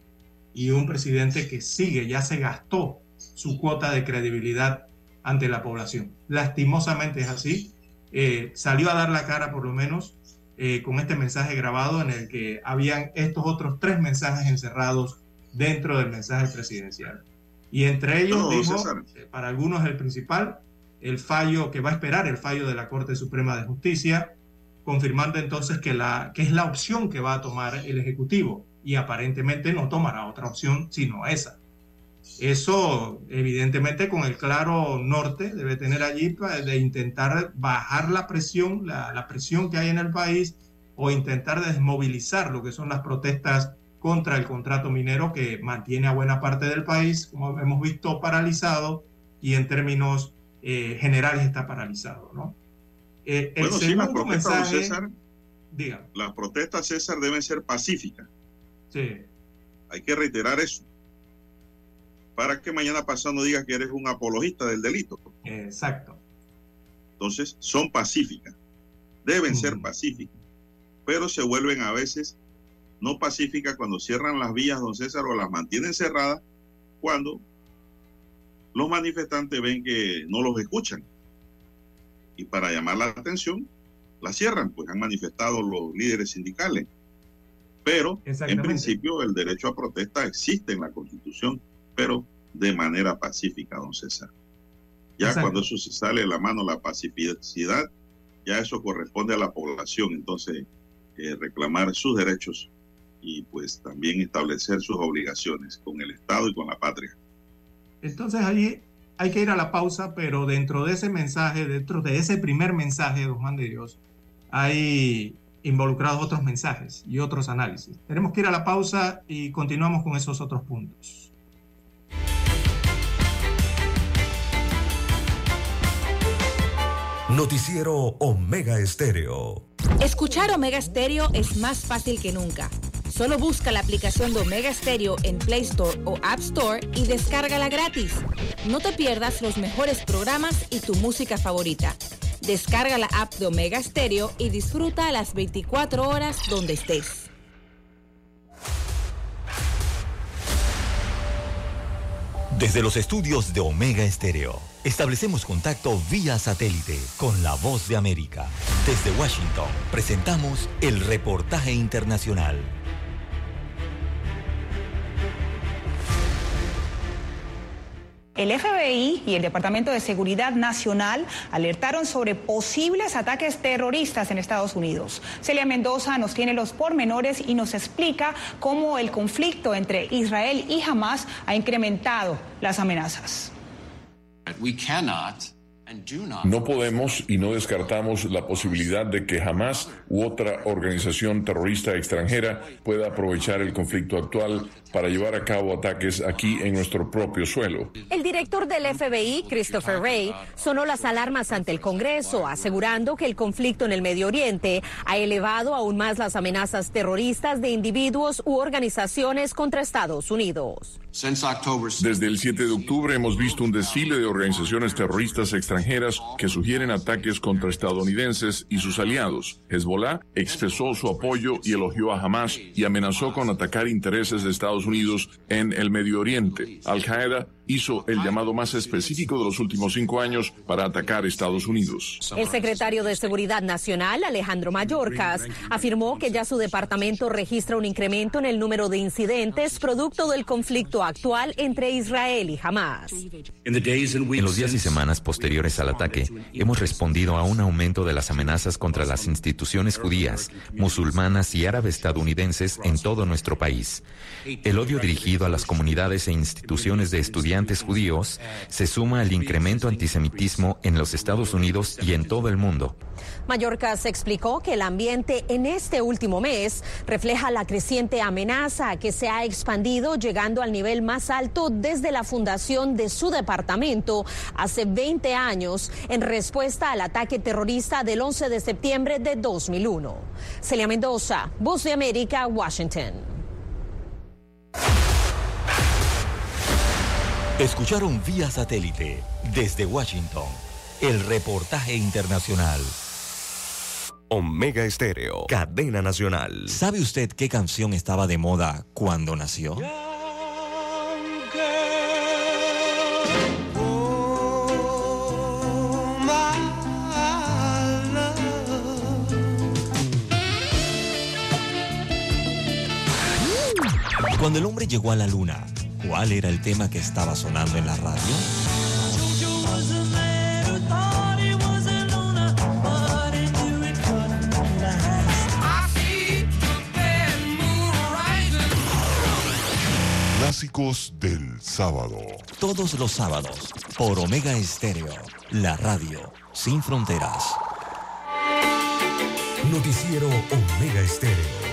y un presidente que sigue, ya se gastó su cuota de credibilidad ante la población. Lastimosamente es así. Eh, salió a dar la cara por lo menos eh, con este mensaje grabado en el que habían estos otros tres mensajes encerrados dentro del mensaje presidencial. Y entre ellos, dijo, eh, para algunos el principal, el fallo que va a esperar, el fallo de la Corte Suprema de Justicia, confirmando entonces que, la, que es la opción que va a tomar el Ejecutivo y aparentemente no tomará otra opción sino esa. Eso, evidentemente, con el claro norte debe tener allí de intentar bajar la presión, la, la presión que hay en el país o intentar desmovilizar lo que son las protestas contra el contrato minero que mantiene a buena parte del país, como hemos visto, paralizado y en términos eh, generales está paralizado, ¿no? Eh, el bueno, sí, las protestas, César, diga. las protestas, César, deben ser pacíficas. Sí. Hay que reiterar eso. Para que mañana pasado no digas que eres un apologista del delito. Exacto. Entonces, son pacíficas. Deben ser pacíficas. Pero se vuelven a veces no pacíficas cuando cierran las vías, don César, o las mantienen cerradas cuando los manifestantes ven que no los escuchan. Y para llamar la atención, la cierran, pues han manifestado los líderes sindicales. Pero en principio el derecho a protesta existe en la Constitución, pero de manera pacífica, don César. Ya cuando eso se sale de la mano, la pacificidad, ya eso corresponde a la población, entonces eh, reclamar sus derechos y pues también establecer sus obligaciones con el Estado y con la patria. Entonces allí hay que ir a la pausa, pero dentro de ese mensaje, dentro de ese primer mensaje, don Juan de Dios, hay involucrados otros mensajes y otros análisis. Tenemos que ir a la pausa y continuamos con esos otros puntos. Noticiero Omega Estéreo. Escuchar Omega Estéreo es más fácil que nunca. Solo busca la aplicación de Omega Stereo en Play Store o App Store y descárgala gratis. No te pierdas los mejores programas y tu música favorita. Descarga la app de Omega Stereo y disfruta las 24 horas donde estés. Desde los estudios de Omega Estéreo, establecemos contacto vía satélite con la voz de América. Desde Washington, presentamos el reportaje internacional. El FBI y el Departamento de Seguridad Nacional alertaron sobre posibles ataques terroristas en Estados Unidos. Celia Mendoza nos tiene los pormenores y nos explica cómo el conflicto entre Israel y Hamas ha incrementado las amenazas. No podemos y no descartamos la posibilidad de que jamás u otra organización terrorista extranjera pueda aprovechar el conflicto actual para llevar a cabo ataques aquí en nuestro propio suelo. El director del FBI, Christopher Wray, sonó las alarmas ante el Congreso, asegurando que el conflicto en el Medio Oriente ha elevado aún más las amenazas terroristas de individuos u organizaciones contra Estados Unidos. Desde el 7 de octubre hemos visto un desfile de organizaciones terroristas extranjeras que sugieren ataques contra estadounidenses y sus aliados. Hezbollah expresó su apoyo y elogió a Hamas y amenazó con atacar intereses de Estados Unidos en el Medio Oriente. Al-Qaeda hizo el llamado más específico de los últimos cinco años para atacar Estados Unidos. El secretario de Seguridad Nacional, Alejandro Mayorkas, afirmó que ya su departamento registra un incremento en el número de incidentes producto del conflicto actual entre Israel y Hamas. En los días y semanas posteriores al ataque, hemos respondido a un aumento de las amenazas contra las instituciones judías, musulmanas y árabes estadounidenses en todo nuestro país. El odio dirigido a las comunidades e instituciones de estudiantes judíos se suma al incremento antisemitismo en los Estados Unidos y en todo el mundo. Mallorca se explicó que el ambiente en este último mes refleja la creciente amenaza que se ha expandido llegando al nivel más alto desde la fundación de su departamento hace 20 años en respuesta al ataque terrorista del 11 de septiembre de 2001. Celia Mendoza, Voz de América, Washington. Escucharon vía satélite desde Washington el reportaje internacional. Omega Estéreo, cadena nacional. ¿Sabe usted qué canción estaba de moda cuando nació? Cuando el hombre llegó a la luna, ¿cuál era el tema que estaba sonando en la radio? Clásicos del sábado. Todos los sábados, por Omega Estéreo, la radio sin fronteras. Noticiero Omega Estéreo.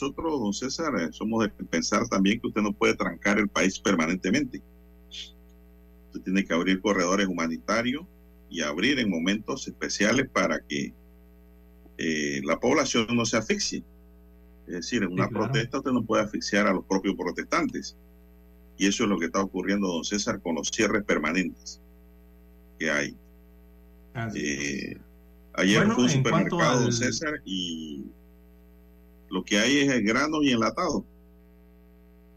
Nosotros, don César, eh, somos de pensar también que usted no puede trancar el país permanentemente. Usted tiene que abrir corredores humanitarios y abrir en momentos especiales para que eh, la población no se asfixie. Es decir, en una Sí, claro. protesta usted no puede asfixiar a los propios protestantes. Y eso es lo que está ocurriendo, don César, con los cierres permanentes que hay. Eh, ayer Bueno, fue un supermercado, don César, y lo que hay es grano y enlatado.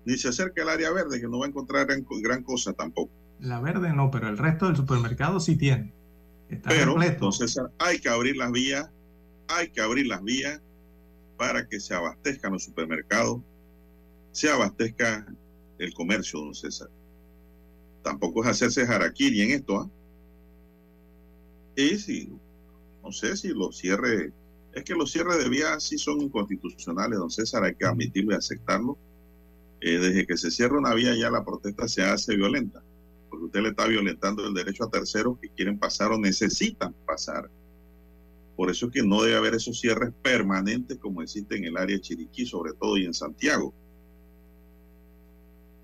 Ni se acerca al área verde, que no va a encontrar gran, gran cosa tampoco. La verde no, pero el resto del supermercado sí tiene. Está Pero, don César, hay que abrir las vías, hay que abrir las vías para que se abastezcan los supermercados, se abastezca el comercio, don César. Tampoco es hacerse jaraquiri en esto, ¿ah? Y si, no sé si los cierres, es que los cierres de vías sí son inconstitucionales, don César, hay que admitirlo y aceptarlo. Eh, desde que se cierra una vía ya la protesta se hace violenta, porque usted le está violentando el derecho a terceros que quieren pasar o necesitan pasar. Por eso es que no debe haber esos cierres permanentes como existe en el área de Chiriquí, sobre todo y en Santiago,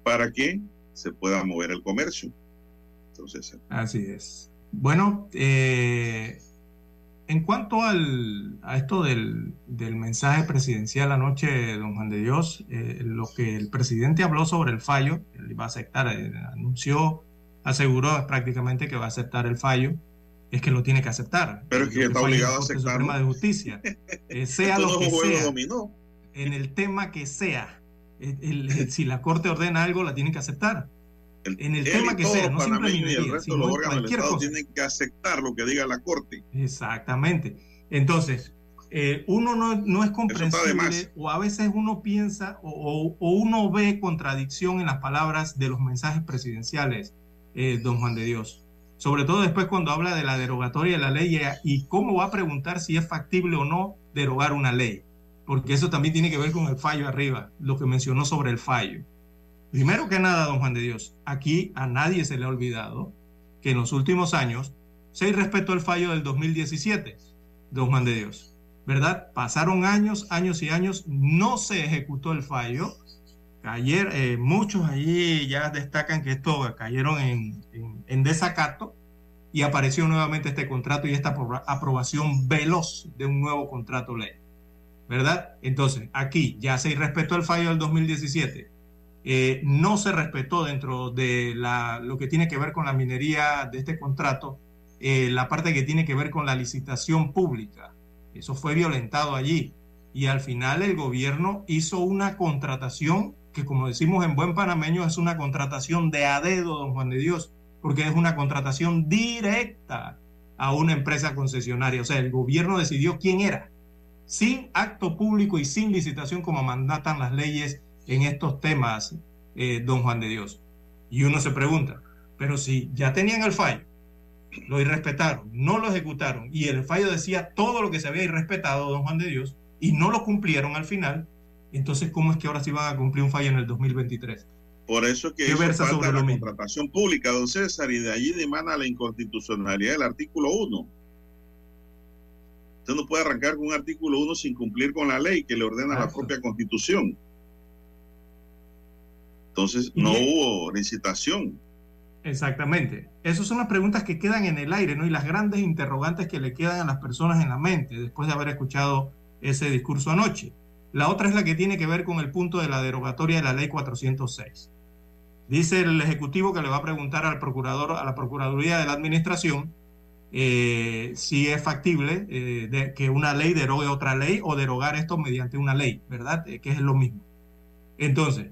para que se pueda mover el comercio. Así es. Bueno, eh, en cuanto al, a esto del, del mensaje presidencial anoche, don Juan de Dios, eh, lo que el presidente habló sobre el fallo, él iba a aceptar, eh, anunció, aseguró prácticamente que va a aceptar el fallo, es que lo tiene que aceptar. Pero es que está obligado a. Suprema de Justicia, <laughs> Eh, sea lo que sea, dominó. en el tema que sea, el- el- el- si la Corte ordena algo, la tiene que aceptar. En el Él tema y que todos sea, no siempre y el resto de sino los órganos del Estado cosa. tienen que aceptar lo que diga la Corte. Exactamente. Entonces, eh, uno no, no es comprensible o a veces uno piensa o, o- o uno ve contradicción en las palabras de los mensajes presidenciales, eh, don Juan de Dios. Sobre todo después cuando habla de la derogatoria de la ley y cómo va a preguntar si es factible o no derogar una ley. Porque eso también tiene que ver con el fallo arriba, lo que mencionó sobre el fallo. Primero que nada, don Juan de Dios, aquí a nadie se le ha olvidado que en los últimos años se respetó el fallo del 2017, don Juan de Dios, ¿verdad? Pasaron años, años y años, no se ejecutó el fallo. Ayer eh, muchos allí ya destacan que esto cayeron en, en- desacato y apareció nuevamente este contrato y esta apro- aprobación veloz de un nuevo contrato ley, ¿verdad? Entonces, aquí ya se respetó el fallo del 2017 eh, no se respetó dentro de la, lo que tiene que ver con la minería de este contrato, eh, la parte que tiene que ver con la licitación pública. Eso fue violentado allí. Y al final el gobierno hizo una contratación que, como decimos en buen panameño, es una contratación de a dedo, don Juan de Dios, porque es una contratación directa a una empresa concesionaria. O sea, el gobierno decidió quién era, sin acto público y sin licitación como mandatan las leyes en estos temas, eh, don Juan de Dios. Y uno se pregunta, pero si ya tenían el fallo, lo irrespetaron, no lo ejecutaron, y el fallo decía todo lo que se había irrespetado, don Juan de Dios, y no lo cumplieron al final, entonces, ¿cómo es que ahora sí van a cumplir un fallo en el 2023? Por eso es que ¿Qué hizo versa falta sobre la lo mismo? contratación pública, don César, y de allí demanda la inconstitucionalidad del artículo 1. Usted no puede arrancar con un artículo 1 sin cumplir con la ley que le ordena la propia constitución. Entonces, no Y- hubo licitación. Exactamente. Esas son las preguntas que quedan en el aire, ¿no? Y las grandes interrogantes que le quedan a las personas en la mente después de haber escuchado ese discurso anoche. La otra es la que tiene que ver con el punto de la derogatoria de la ley 406. Dice el Ejecutivo que le va a preguntar al procurador, a la Procuraduría de la Administración, eh, si es factible eh, de- que una ley derogue otra ley o derogar esto mediante una ley, ¿verdad? Eh, que es lo mismo. Entonces,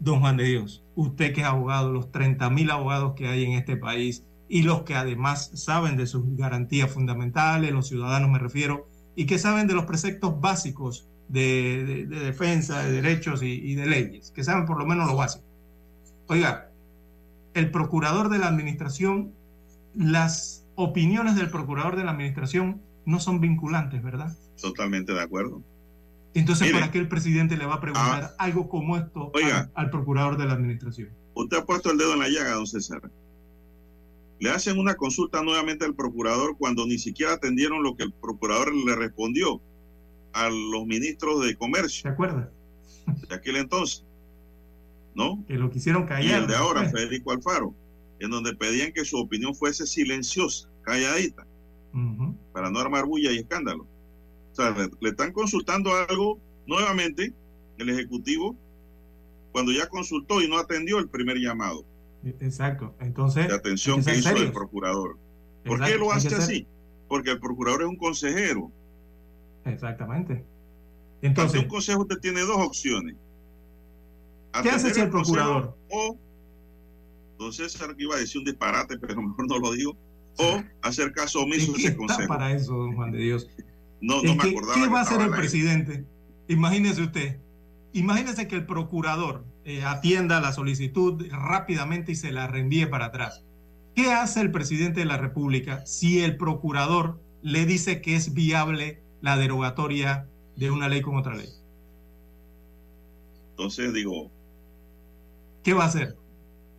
Don Juan de Dios, usted que es abogado, los 30 mil abogados que hay en este país y los que además saben de sus garantías fundamentales, los ciudadanos me refiero, y que saben de los preceptos básicos de, de- de defensa de derechos y, y de leyes, que saben por lo menos lo básico. Oiga, el procurador de la administración, las opiniones del procurador de la administración no son vinculantes, ¿verdad? Totalmente de acuerdo. Entonces, Mire. ¿para qué el presidente le va a preguntar algo como esto Oiga. al- al procurador de la administración? Usted ha puesto el dedo en la llaga, don César. Le hacen una consulta nuevamente al procurador cuando ni siquiera atendieron lo que el procurador le respondió. a los ministros de comercio. ¿Se acuerda? De aquel entonces. ¿No? Que lo quisieron callar. Y el de ahora, Pues, Federico Alfaro, en donde pedían que su opinión fuese silenciosa, calladita, para no armar bulla y escándalo. O sea, le, le están consultando algo nuevamente el Ejecutivo cuando ya consultó y no atendió el primer llamado Exacto. Entonces, de atención que hizo el procurador. ¿Por Exacto, qué lo hace ser- así? Porque el procurador es un consejero. Exactamente. Ante Entonces, un consejo usted tiene dos opciones. ¿qué hace si el consejo procurador? O, que iba a decir un disparate, <laughs> pero mejor no lo digo. O hacer caso omiso a ¿Qué ese consejo. para eso, don Juan de Dios? No, no me que, acordaba. ¿Qué va a hacer el presidente? Imagínese usted. Imagínese que el procurador eh, atienda la solicitud rápidamente y se la reenvíe para atrás. ¿Qué hace el presidente de la República si el procurador le dice que es viable la derogatoria de una ley con otra ley? Entonces digo, ¿Qué va a hacer?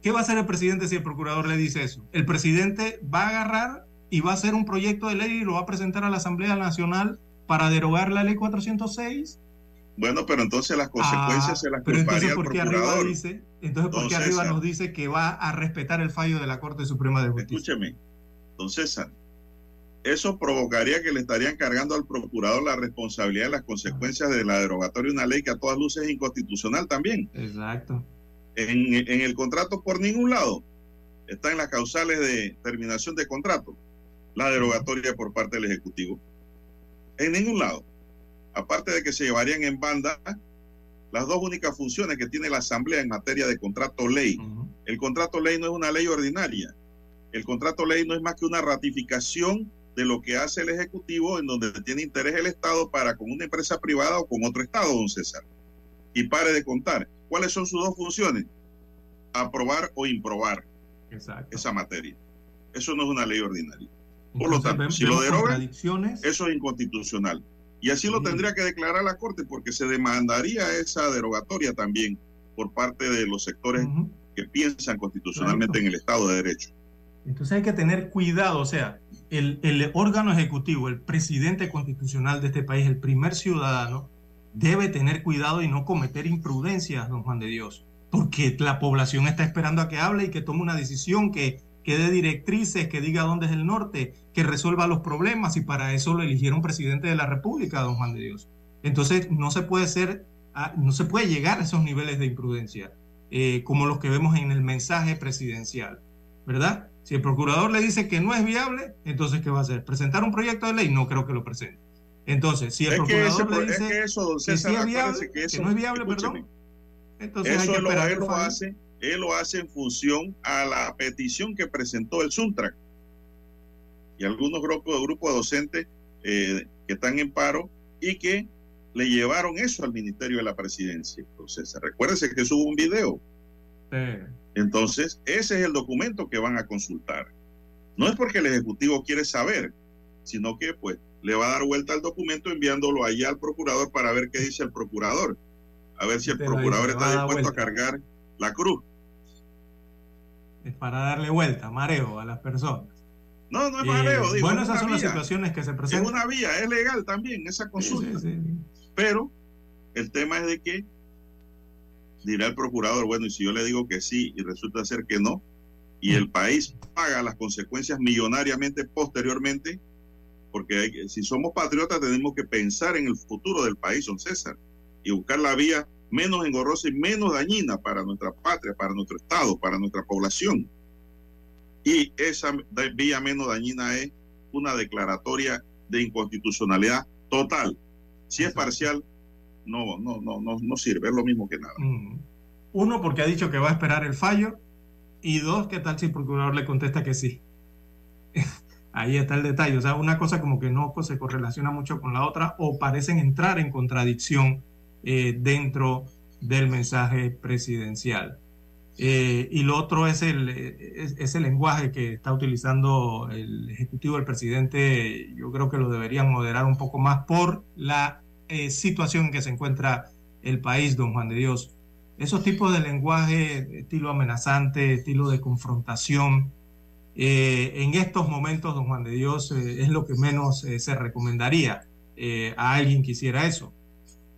¿Qué va a hacer el presidente si el procurador le dice eso? El presidente va a agarrar y va a hacer un proyecto de ley y lo va a presentar a la Asamblea Nacional para derogar la ley 406. bueno, pero entonces las consecuencias Ah, se las pero entonces ¿por qué arriba dice? Entonces ¿por Don qué arriba nos dice que va a respetar el fallo de la Corte Suprema de Justicia? Escúcheme, don César, eso provocaría que le estarían cargando al procurador la responsabilidad de las consecuencias de la derogatoria de una ley que a todas luces es inconstitucional también. Exacto. En, en el contrato por ningún lado está en las causales de terminación de contrato la derogatoria por parte del Ejecutivo. En ningún lado. Aparte de que se llevarían en banda las dos únicas funciones que tiene la Asamblea en materia de contrato ley. El contrato ley no es una ley ordinaria. El contrato ley no es más que una ratificación de lo que hace el Ejecutivo en donde tiene interés el Estado para con una empresa privada o con otro Estado, don César. Y pare de contar. ¿Cuáles son sus dos funciones? Aprobar o improbar Exacto. esa materia. Eso no es una ley ordinaria. Por Entonces, lo tanto, si lo derogan, eso es inconstitucional. Y así lo tendría que declarar la Corte porque se demandaría esa derogatoria también por parte de los sectores que piensan constitucionalmente Claro. en el Estado de Derecho. Entonces hay que tener cuidado, o sea, el, el órgano ejecutivo, el presidente constitucional de este país, el primer ciudadano, debe tener cuidado y no cometer imprudencias, don Juan de Dios, porque la población está esperando a que hable y que tome una decisión, que, que dé directrices, que diga dónde es el norte, que resuelva los problemas y para eso lo eligieron presidente de la República, don Juan de Dios. Entonces no se puede ser, a- no se puede llegar a esos niveles de imprudencia, eh, como los que vemos en el mensaje presidencial, ¿verdad? Si el procurador le dice que no es viable, entonces ¿qué va a hacer? ¿Presentar un proyecto de ley? No creo que lo presente. Entonces, si el Es procurador ese le es dice que eso, don que César, sí es viable, que que eso, no es viable, escúcheme, perdón, entonces hay que lo, esperar él que lo hace, él lo hace en función a la petición que presentó el Suntrac y algunos grupos, grupos docentes eh, que están en paro y que le llevaron eso al Ministerio de la Presidencia. Entonces, recuérdese que subo un video. Eh, Entonces, ese es el documento que van a consultar. No es porque el Ejecutivo quiere saber, sino que pues le va a dar vuelta al documento enviándolo allá al procurador para ver qué dice el procurador. A ver si el procurador está dispuesto a cargar la cruz. es para darle vuelta, mareo a las personas. No, no es Eh, mareo, digo, bueno, es esas son las situaciones que se Es presentan. una vía, es legal también esa consulta. Sí, sí, sí. Pero el tema es de que dirá el procurador, bueno, y si yo le digo que sí y resulta ser que no, y el país paga las consecuencias millonariamente posteriormente, porque hay si somos patriotas tenemos que pensar en el futuro del país, don César, y buscar la vía menos engorrosa y menos dañina para nuestra patria, para nuestro Estado, para nuestra población. Y esa vía menos dañina es una declaratoria de inconstitucionalidad total. Si es parcial, no, no, no, no, no sirve, es lo mismo que nada. Mm. Uno, porque ha dicho que va a esperar el fallo. Y dos, ¿qué tal si el procurador le contesta que sí? <laughs> Ahí está el detalle. O sea, una cosa como que no se correlaciona mucho con la otra o parecen entrar en contradicción eh, dentro del mensaje presidencial. Eh, y lo otro es el, es, es el lenguaje que está utilizando el Ejecutivo, el presidente. Yo creo que lo deberían moderar un poco más por la eh, situación en que se encuentra el país, don Juan de Dios. Esos tipos de lenguaje, estilo amenazante, estilo de confrontación, eh, en estos momentos, don Juan de Dios, eh, es lo que menos eh, se recomendaría. eh, a alguien que hiciera eso.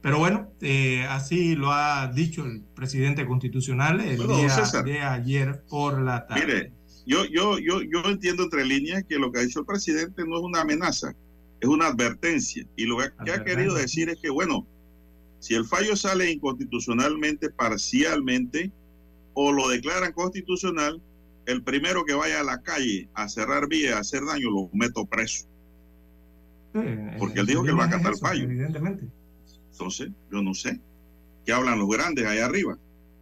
Pero bueno, eh, así lo ha dicho el presidente constitucional el día de ayer por la tarde. Mire, yo, yo, yo, yo entiendo entre líneas que lo que ha dicho el presidente no es una amenaza, es una advertencia. Y lo que ha querido decir es que, bueno, si el fallo sale inconstitucionalmente, parcialmente, o lo declaran constitucional, el primero que vaya a la calle a cerrar vías, a hacer daño, lo meto preso. Porque él dijo que él va a catar el fallo. Evidentemente. Entonces, yo no sé. ¿Qué hablan los grandes allá arriba?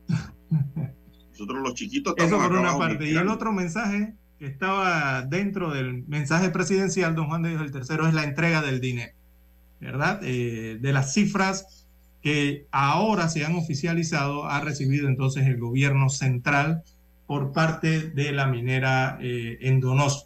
<laughs> Nosotros los chiquitos estamos Eso por una parte. Y el otro mensaje que estaba dentro del mensaje presidencial, don Juan de Dios el tercero, es la entrega del dinero. ¿Verdad? Eh, de las cifras que ahora se han oficializado, ha recibido entonces el gobierno central por parte de la minera eh, en Donoso.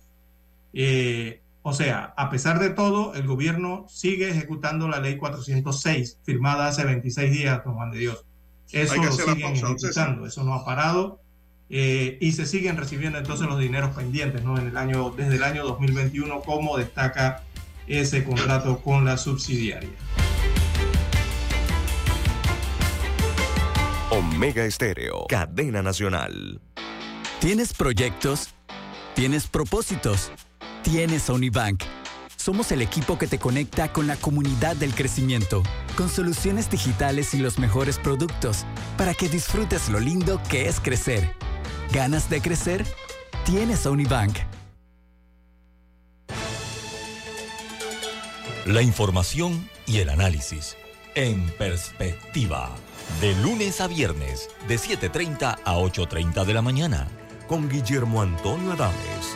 Eh, o sea, a pesar de todo, el gobierno sigue ejecutando la ley 406, firmada hace 26 días, don Juan de Dios. Eso lo siguen ejecutando, eso no ha parado eh, y se siguen recibiendo entonces los dineros pendientes, ¿no? En el año, desde el año 2021, como destaca ese contrato con la subsidiaria. Omega Estéreo, cadena nacional. ¿Tienes proyectos? ¿Tienes propósitos? Tienes Unibank. Somos el equipo que te conecta con la comunidad del crecimiento, con soluciones digitales y los mejores productos, para que disfrutes lo lindo que es crecer. ¿Ganas de crecer? Tienes Unibank. La información y el análisis en perspectiva. De lunes a viernes, de 7.30 a 8.30 de la mañana con Guillermo Antonio Adames,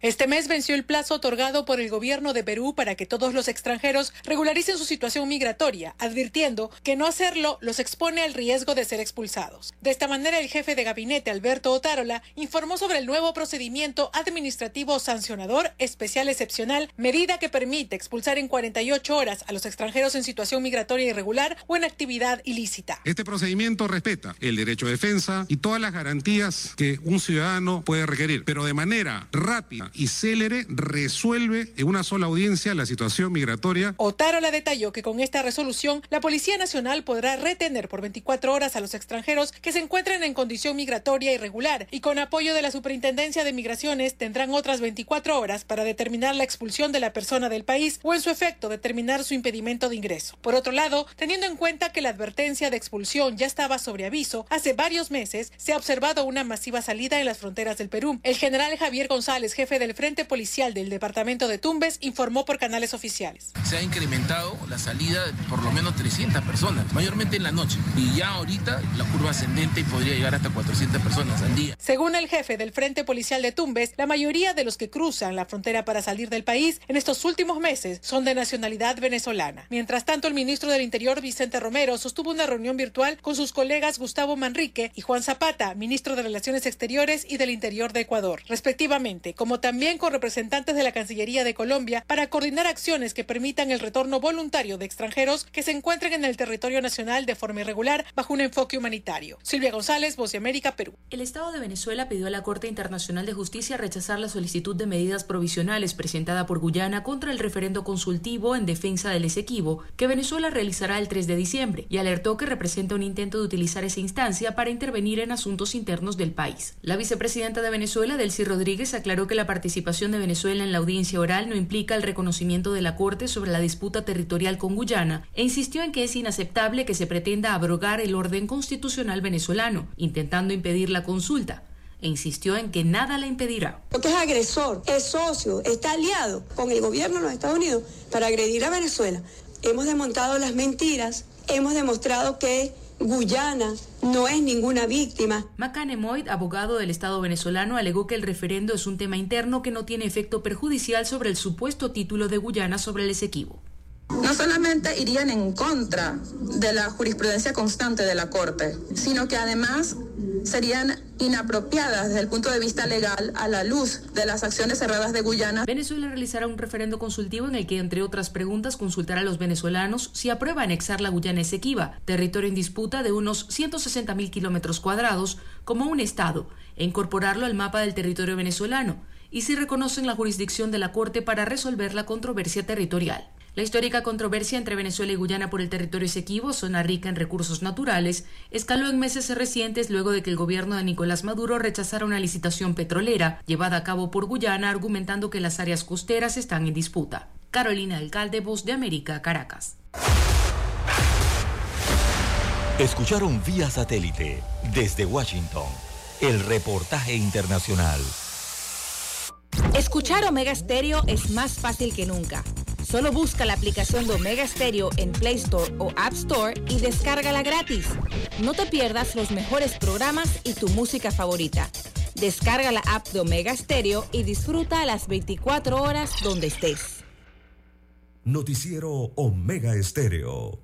Este mes venció el plazo otorgado por el gobierno de Perú para que todos los extranjeros regularicen su situación migratoria, advirtiendo que no hacerlo los expone al riesgo de ser expulsados. De esta manera, el jefe de gabinete, Alberto Otárola, informó sobre el nuevo procedimiento administrativo sancionador especial excepcional, medida que permite expulsar en 48 horas a los extranjeros en situación migratoria irregular o en actividad ilícita. Este procedimiento respeta el derecho de defensa y todas las garantías que un ciudadano puede requerir, pero de manera rápida y célere resuelve en una sola audiencia la situación migratoria. Otárola detalló que con esta resolución la Policía Nacional podrá retener por 24 horas a los extranjeros que se encuentren en condición migratoria irregular y con apoyo de la Superintendencia de Migraciones tendrán otras 24 horas para determinar la expulsión de la persona del país o en su efecto determinar su impedimento de ingreso. Por otro lado, teniendo en cuenta que la advertencia de expulsión ya estaba sobre aviso, hace varios meses se ha observado una masiva salida en las fronteras del Perú. El general Javier González, jefe del Frente Policial del Departamento de Tumbes informó por canales oficiales. Se ha incrementado la salida de por lo menos 300 personas, mayormente en la noche. Y ya ahorita la curva ascendente podría llegar hasta 400 personas al día. Según el jefe del Frente Policial de Tumbes, la mayoría de los que cruzan la frontera para salir del país en estos últimos meses son de nacionalidad venezolana. Mientras tanto, el ministro del Interior, Vicente Romero, sostuvo una reunión virtual con sus colegas Gustavo Manrique y Juan Zapata, ministro de Relaciones Exteriores y del Interior de Ecuador, respectivamente, como también con representantes de la Cancillería de Colombia para coordinar acciones que permitan el retorno voluntario de extranjeros que se encuentren en el territorio nacional de forma irregular bajo un enfoque humanitario. Silvia González, Voz de América, Perú. El Estado de Venezuela pidió a la Corte Internacional de Justicia rechazar la solicitud de medidas provisionales presentada por Guyana contra el referendo consultivo en defensa del Esequibo que Venezuela realizará el 3 de diciembre y alertó que representa un intento de utilizar esa instancia para intervenir en asuntos internos del país. La vicepresidenta de Venezuela, Delcy Rodríguez, aclaró que la participación de Venezuela en la audiencia oral no implica el reconocimiento de la Corte sobre la disputa territorial con Guyana e insistió en que es inaceptable que se pretenda abrogar el orden constitucional venezolano, intentando impedir la consulta e insistió en que nada la impedirá. Porque es agresor, es socio, está aliado con el gobierno de los Estados Unidos para agredir a Venezuela. Hemos desmontado las mentiras, hemos demostrado que Guyana no es ninguna víctima. Macane Moyd, abogado del Estado venezolano, alegó que el referendo es un tema interno que no tiene efecto perjudicial sobre el supuesto título de Guyana sobre el Esequibo no solamente irían en contra de la jurisprudencia constante de la Corte, sino que además serían inapropiadas desde el punto de vista legal a la luz de las acciones cerradas de Guyana. Venezuela realizará un referendo consultivo en el que, entre otras preguntas, consultará a los venezolanos si aprueba anexar la Guyana Esequiba, territorio en disputa de unos 160 mil kilómetros cuadrados, como un Estado, e incorporarlo al mapa del territorio venezolano, y si reconocen la jurisdicción de la Corte para resolver la controversia territorial. La histórica controversia entre Venezuela y Guyana por el territorio Esequibo, zona rica en recursos naturales, escaló en meses recientes luego de que el gobierno de Nicolás Maduro rechazara una licitación petrolera llevada a cabo por Guyana argumentando que las áreas costeras están en disputa. Carolina Alcalde, Voz de América, Caracas. Escucharon vía satélite desde Washington el reportaje internacional. Escuchar Omega Stereo es más fácil que nunca. Solo busca la aplicación de Omega Stereo en Play Store o App Store y descárgala gratis. No te pierdas los mejores programas y tu música favorita. Descarga la app de Omega Stereo y disfruta las 24 horas donde estés. Noticiero Omega Stereo.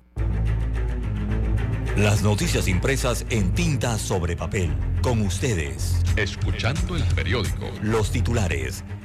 Las noticias impresas en tinta sobre papel. Con ustedes. Escuchando el periódico. Los titulares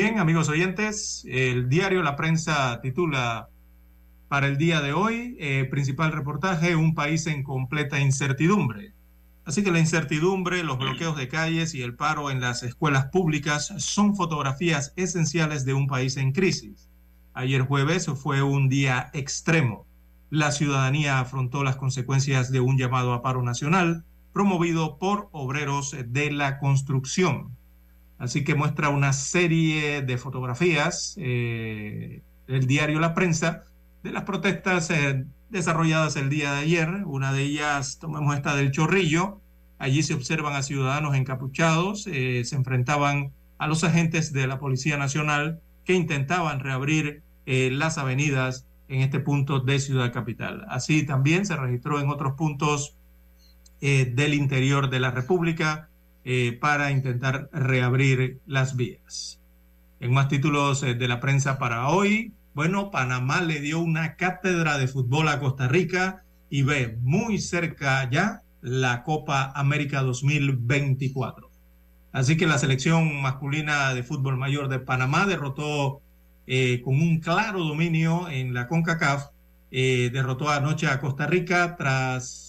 Bien, amigos oyentes, el diario La Prensa titula para el día de hoy, eh, principal reportaje, un país en completa incertidumbre. Así que la incertidumbre, los bloqueos de calles y el paro en las escuelas públicas son fotografías esenciales de un país en crisis. Ayer jueves fue un día extremo. La ciudadanía afrontó las consecuencias de un llamado a paro nacional promovido por obreros de la construcción. Así que muestra una serie de fotografías eh, del diario La Prensa de las protestas eh, desarrolladas el día de ayer. Una de ellas, tomemos esta del Chorrillo. Allí se observan a ciudadanos encapuchados, eh, se enfrentaban a los agentes de la Policía Nacional que intentaban reabrir las avenidas en este punto de Ciudad Capital. Así también se registró en otros puntos del interior de la República eh, para intentar reabrir las vías. En más títulos eh, de la prensa para hoy, bueno, Panamá le dio una cátedra de fútbol a Costa Rica y ve muy cerca ya la Copa América 2024. Así que la selección masculina de fútbol mayor de Panamá derrotó eh, con un claro dominio en la CONCACAF, derrotó anoche a Costa Rica tras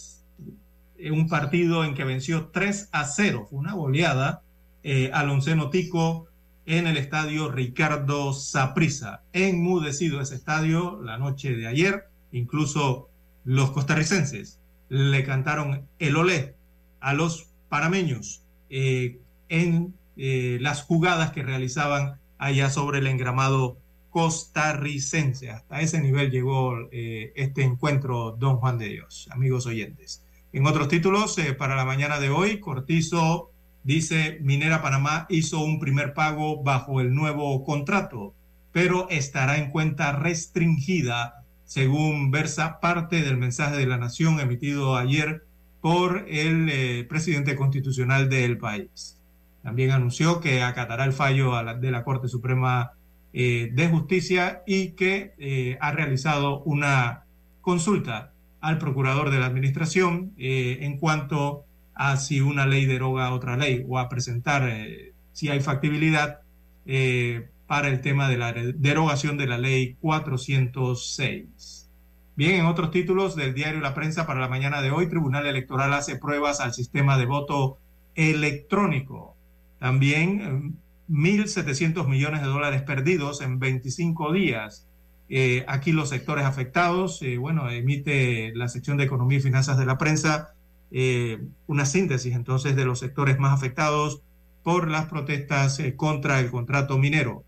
un partido en que venció 3 a 0. Fue una goleada eh, al onceno Tico en el estadio Ricardo Saprissa. Enmudecido ese estadio la noche de ayer. Incluso los costarricenses le cantaron el olé a los parameños eh, en eh, las jugadas que realizaban allá sobre el engramado costarricense. Hasta ese nivel llegó este encuentro, don Juan de Dios, amigos oyentes. En otros títulos, eh, para la mañana de hoy, Cortizo dice, Minera Panamá hizo un primer pago bajo el nuevo contrato, pero estará en cuenta restringida, según versa parte del mensaje de la Nación emitido ayer por el eh, presidente constitucional del país. También anunció que acatará el fallo de la Corte Suprema eh, de Justicia y que ha realizado una consulta al procurador de la administración eh, en cuanto a si una ley deroga otra ley o a presentar eh, si hay factibilidad eh, para el tema de la derogación de la ley 406. Bien, en otros títulos del diario La Prensa para la mañana de hoy, Tribunal Electoral hace pruebas al sistema de voto electrónico. También 1.700 millones de dólares perdidos en 25 días. Eh, aquí los sectores afectados, eh, bueno, emite la sección de Economía y Finanzas de la prensa eh, una síntesis entonces de los sectores más afectados por las protestas contra el contrato minero.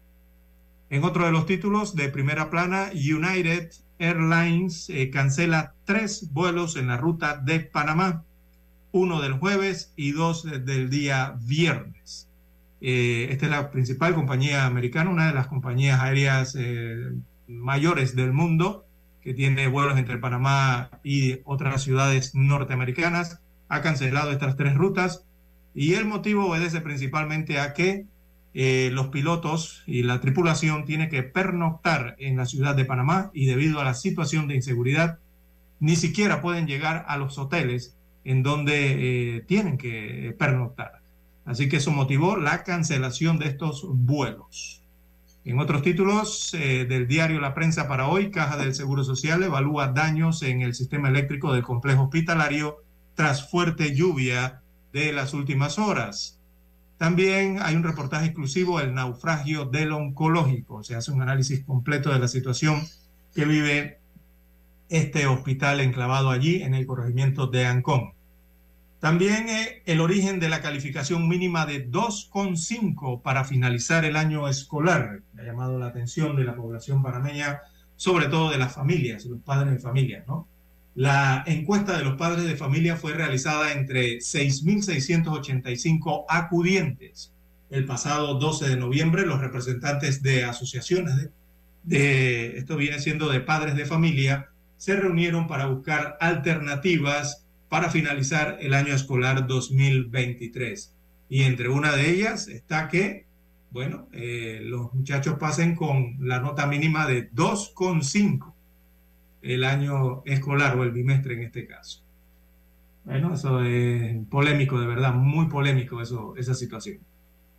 En otro de los títulos de primera plana, United Airlines cancela tres vuelos en la ruta de Panamá, uno del jueves y dos del día viernes. esta es la principal compañía americana, una de las compañías aéreas mayores del mundo, que tiene vuelos entre Panamá y otras ciudades norteamericanas, ha cancelado estas tres rutas y el motivo obedece principalmente a que eh, los pilotos y la tripulación tienen que pernoctar en la ciudad de Panamá y debido a la situación de inseguridad ni siquiera pueden llegar a los hoteles en donde eh, tienen que pernoctar. Así que eso motivó la cancelación de estos vuelos. En otros títulos eh, del diario La Prensa para hoy, Caja del Seguro Social evalúa daños en el sistema eléctrico del complejo hospitalario tras fuerte lluvia de las últimas horas. También hay un reportaje exclusivo del naufragio del oncológico. Se hace un análisis completo de la situación que vive este hospital enclavado allí en el corregimiento de Ancón. También eh, el origen de la calificación mínima de 2,5 para finalizar el año escolar. Ha llamado la atención de la población panameña, sobre todo de las familias, los padres de familia, ¿no? La encuesta de los padres de familia fue realizada entre 6.685 acudientes. El pasado 12 de noviembre, los representantes de asociaciones de, de esto viene siendo de padres de familia, se reunieron para buscar alternativas para finalizar el año escolar 2023. Y entre una de ellas está que, bueno, eh, los muchachos pasen con la nota mínima de 2,5 el año escolar o el bimestre en este caso. Bueno, eso es polémico, de verdad, muy polémico eso, esa situación.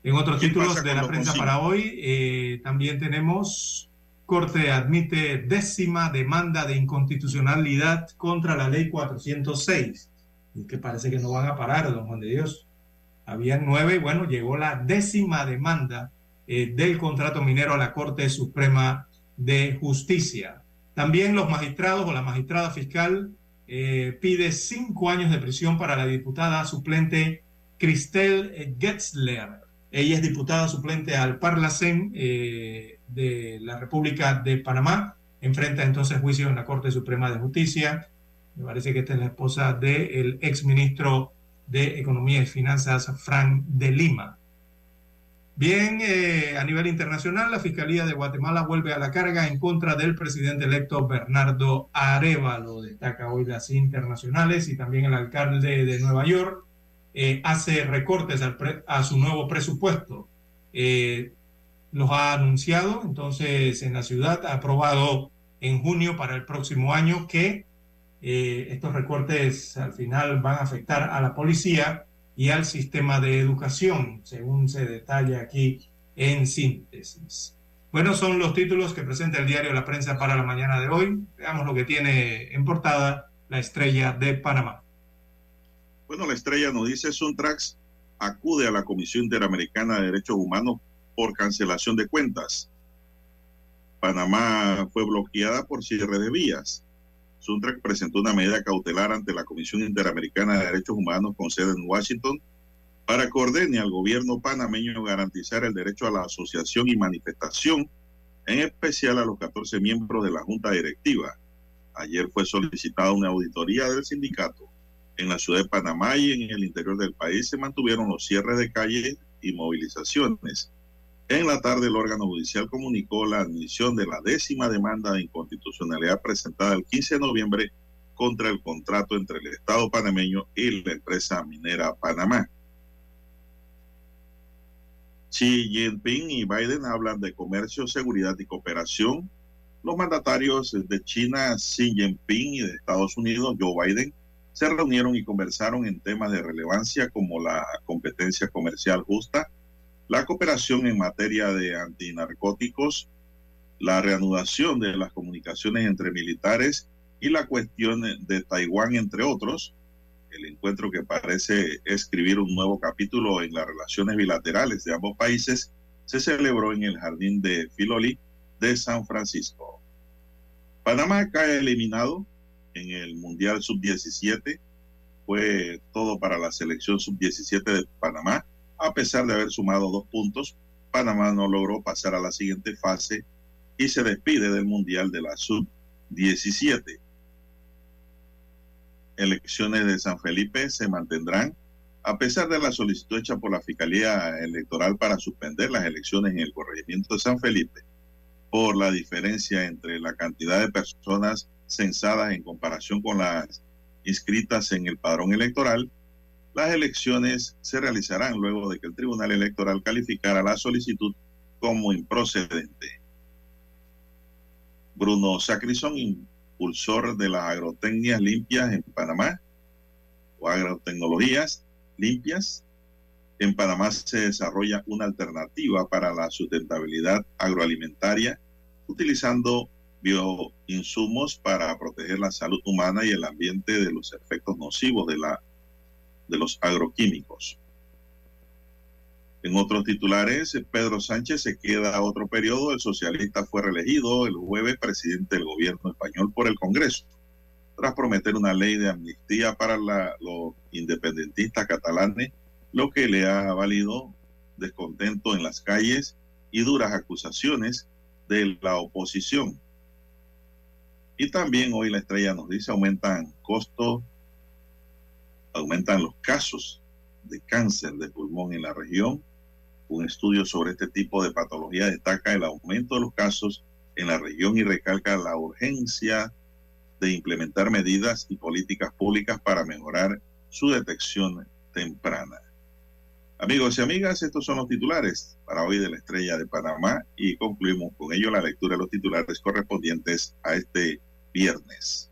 En otros títulos de la prensa para hoy, eh, también tenemos Corte admite décima demanda de inconstitucionalidad contra la ley 406. Y que parece que no van a parar, don Juan de Dios. Habían nueve bueno, llegó la décima demanda eh, del contrato minero a la Corte Suprema de Justicia. También los magistrados o la magistrada fiscal eh, pide cinco años de prisión para la diputada suplente Cristel Getzler. Ella es diputada suplente al Parlacén eh, de la República de Panamá. Enfrenta entonces juicio en la Corte Suprema de Justicia. Me parece que esta es la esposa del ex ministro de Economía y Finanzas, Frank de Lima. Bien, eh, a nivel internacional, la Fiscalía de Guatemala vuelve a la carga en contra del presidente electo Bernardo Arevalo. Destaca hoy las internacionales y también el alcalde de Nueva York eh, hace recortes a su nuevo presupuesto. Eh, los ha anunciado, entonces en la ciudad ha aprobado en junio para el próximo año que eh, estos recortes al final van a afectar a la policía y al sistema de educación, según se detalla aquí en síntesis. Bueno, son los títulos que presenta el diario La Prensa para la mañana de hoy. Veamos lo que tiene en portada la estrella de Panamá. Bueno, la estrella nos dice Suntrax acude a la Comisión Interamericana de Derechos Humanos por cancelación de cuentas. Panamá fue bloqueada por cierre de vías. Suntrax presentó una medida cautelar ante la Comisión Interamericana de Derechos Humanos con sede en Washington para que ordene al gobierno panameño garantizar el derecho a la asociación y manifestación, en especial a los 14 miembros de la Junta Directiva. Ayer fue solicitada una auditoría del sindicato. En la ciudad de Panamá y en el interior del país se mantuvieron los cierres de calles y movilizaciones. En la tarde, el órgano judicial comunicó la admisión de la décima demanda de inconstitucionalidad presentada el 15 de noviembre contra el contrato entre el Estado panameño y la empresa minera Panamá. Xi Jinping y Biden hablan de comercio, seguridad y cooperación. Los mandatarios de China, Xi Jinping, y de Estados Unidos, Joe Biden, se reunieron y conversaron en temas de relevancia como la competencia comercial justa, la cooperación en materia de antinarcóticos, la reanudación de las comunicaciones entre militares y la cuestión de Taiwán, entre otros. El encuentro que parece escribir un nuevo capítulo en las relaciones bilaterales de ambos países se celebró en el Jardín de Filoli de San Francisco. Panamá cae eliminado en el Mundial Sub-17. Fue todo para la selección Sub-17 de Panamá. A pesar de haber sumado dos puntos, Panamá no logró pasar a la siguiente fase y se despide del Mundial de la Sub-17. Elecciones de San Felipe se mantendrán a pesar de la solicitud hecha por la Fiscalía Electoral para suspender las elecciones en el corregimiento de San Felipe por la diferencia entre la cantidad de personas censadas en comparación con las inscritas en el padrón electoral, las elecciones se realizarán luego de que el Tribunal Electoral calificara la solicitud como improcedente. Bruno Sacrison, impulsor de las agrotecnias limpias en Panamá, o agrotecnologías limpias, en Panamá se desarrolla una alternativa para la sustentabilidad agroalimentaria utilizando bioinsumos para proteger la salud humana y el ambiente de los efectos nocivos de, la, de los agroquímicos. En otros titulares, Pedro Sánchez se queda a otro periodo. El socialista fue reelegido el jueves presidente del gobierno español por el Congreso, tras prometer una ley de amnistía para los independentistas catalanes, lo que le ha valido descontento en las calles y duras acusaciones de la oposición. Y también hoy la estrella nos dice aumentan costos, aumentan los casos de cáncer de pulmón en la región. Un estudio sobre este tipo de patología destaca el aumento de los casos en la región y recalca la urgencia de implementar medidas y políticas públicas para mejorar su detección temprana. Amigos y amigas, estos son los titulares para hoy de la Estrella de Panamá y concluimos con ello la lectura de los titulares correspondientes a este viernes.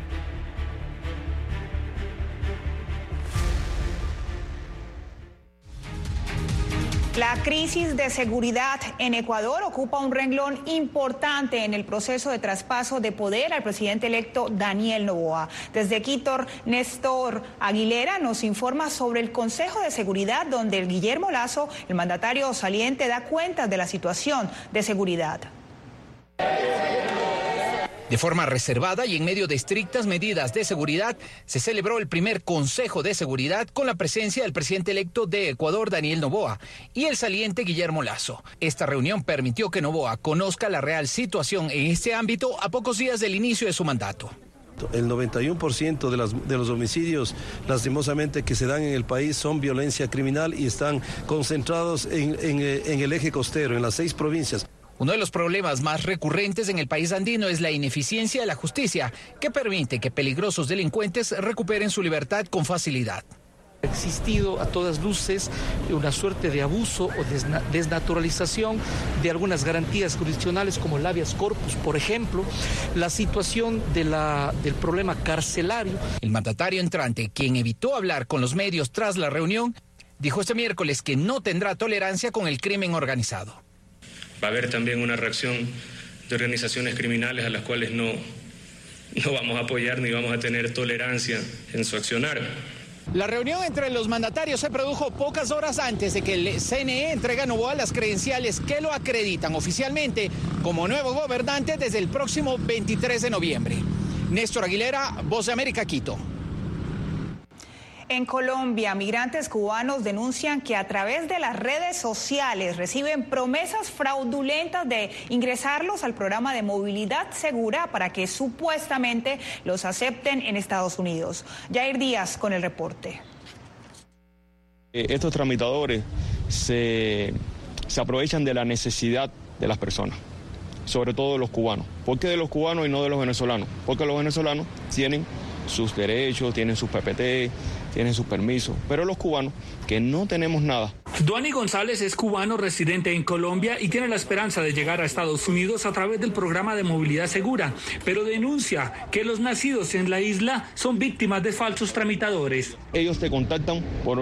La crisis de seguridad en Ecuador ocupa un renglón importante en el proceso de traspaso de poder al presidente electo Daniel Novoa. Desde Quito, Néstor Aguilera nos informa sobre el Consejo de Seguridad donde el Guillermo Lazo, el mandatario saliente, da cuenta de la situación de seguridad. De forma reservada y en medio de estrictas medidas de seguridad, se celebró el primer Consejo de Seguridad con la presencia del presidente electo de Ecuador, Daniel Novoa, y el saliente Guillermo Lazo. Esta reunión permitió que Novoa conozca la real situación en este ámbito a pocos días del inicio de su mandato. El 91% de, los homicidios, lastimosamente, que se dan en el país son violencia criminal y están concentrados en, en el eje costero, en las seis provincias. Uno de los problemas más recurrentes en el país andino es la ineficiencia de la justicia, que permite que peligrosos delincuentes recuperen su libertad con facilidad. Ha existido a todas luces una suerte de abuso o desnaturalización de algunas garantías jurisdiccionales como el habeas corpus, por ejemplo, la situación de la, del problema carcelario. El mandatario entrante, quien evitó hablar con los medios tras la reunión, dijo este miércoles que no tendrá tolerancia con el crimen organizado. Va a haber también una reacción de organizaciones criminales a las cuales no, no vamos a apoyar ni vamos a tener tolerancia en su accionar. La reunión entre los mandatarios se produjo pocas horas antes de que el CNE entregue a Novoa las credenciales que lo acreditan oficialmente como nuevo gobernante desde el próximo 23 de noviembre. Néstor Aguilera, Voz de América, Quito. En Colombia, migrantes cubanos denuncian que a través de las redes sociales reciben promesas fraudulentas de ingresarlos al programa de movilidad segura para que supuestamente los acepten en Estados Unidos. Jair Díaz con el reporte. Eh, estos tramitadores se, se aprovechan de la necesidad de las personas sobre todo de los cubanos. ¿Por qué de los cubanos y no de los venezolanos? Porque los venezolanos tienen sus derechos, tienen sus PPT, tienen sus permisos, pero los cubanos que no tenemos nada. Duani González es cubano residente en Colombia y tiene la esperanza de llegar a Estados Unidos a través del programa de movilidad segura, pero denuncia que los nacidos en la isla son víctimas de falsos tramitadores. Ellos te contactan por,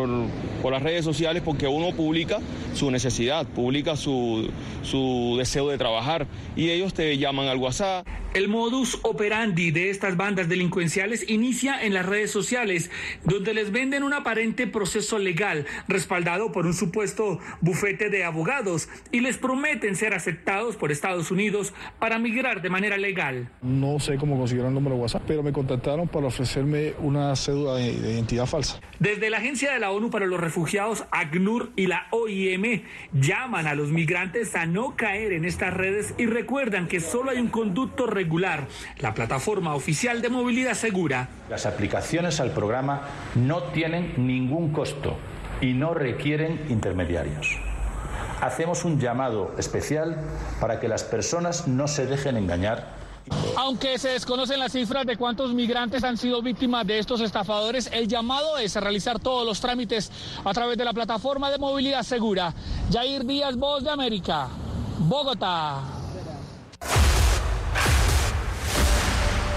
por las redes sociales porque uno publica su necesidad, publica su, su deseo de trabajar y ellos te llaman al WhatsApp. El modus operandi de estas bandas delincuenciales inicia en las redes sociales, donde les venden un aparente proceso legal respaldado por un supuesto bufete de abogados y les prometen ser aceptados por Estados Unidos para migrar de manera legal. No sé cómo consiguieron el número de WhatsApp, pero me contactaron para ofrecerme una cédula de, de identidad falsa. Desde la Agencia de la ONU para los Refugiados, ACNUR y la OIM llaman a los migrantes a no caer en estas redes y recuerdan que solo hay un conducto regular, la plataforma oficial de movilidad segura. Las aplicaciones al programa no tienen ningún costo y no requieren intermediarios. Hacemos un llamado especial para que las personas no se dejen engañar aunque se desconocen las cifras de cuántos migrantes han sido víctimas de estos estafadores, el llamado es a realizar todos los trámites a través de la plataforma de movilidad segura. Jair Díaz, Voz de América, Bogotá.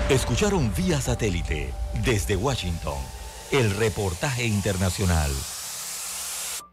Escucharon vía satélite desde Washington el reportaje internacional.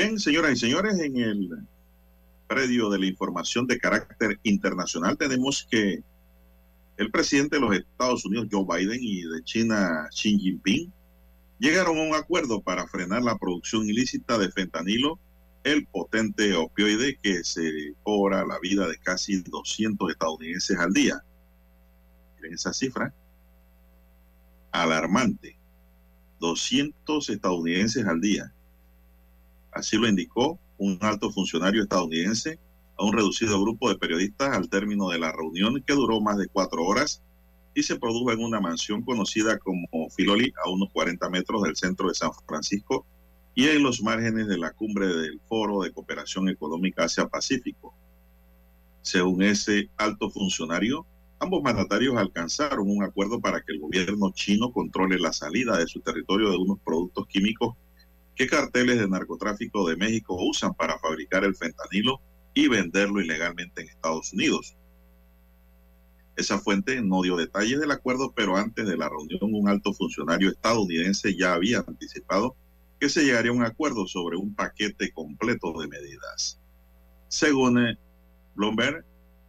Bien, señoras y señores, en el predio de la información de carácter internacional tenemos que el presidente de los Estados Unidos, Joe Biden, y de China, Xi Jinping, llegaron a un acuerdo para frenar la producción ilícita de fentanilo, el potente opioide que se cobra la vida de casi 200 estadounidenses al día. Miren esa cifra. Alarmante. 200 estadounidenses al día. Así lo indicó un alto funcionario estadounidense a un reducido grupo de periodistas al término de la reunión que duró más de cuatro horas y se produjo en una mansión conocida como Filoli a unos 40 metros del centro de San Francisco y en los márgenes de la cumbre del Foro de Cooperación Económica Asia-Pacífico. Según ese alto funcionario, ambos mandatarios alcanzaron un acuerdo para que el gobierno chino controle la salida de su territorio de unos productos químicos que carteles de narcotráfico de México usan para fabricar el fentanilo y venderlo ilegalmente en Estados Unidos. Esa fuente no dio detalles del acuerdo, pero antes de la reunión un alto funcionario estadounidense ya había anticipado que se llegaría a un acuerdo sobre un paquete completo de medidas. Según eh, Bloomberg,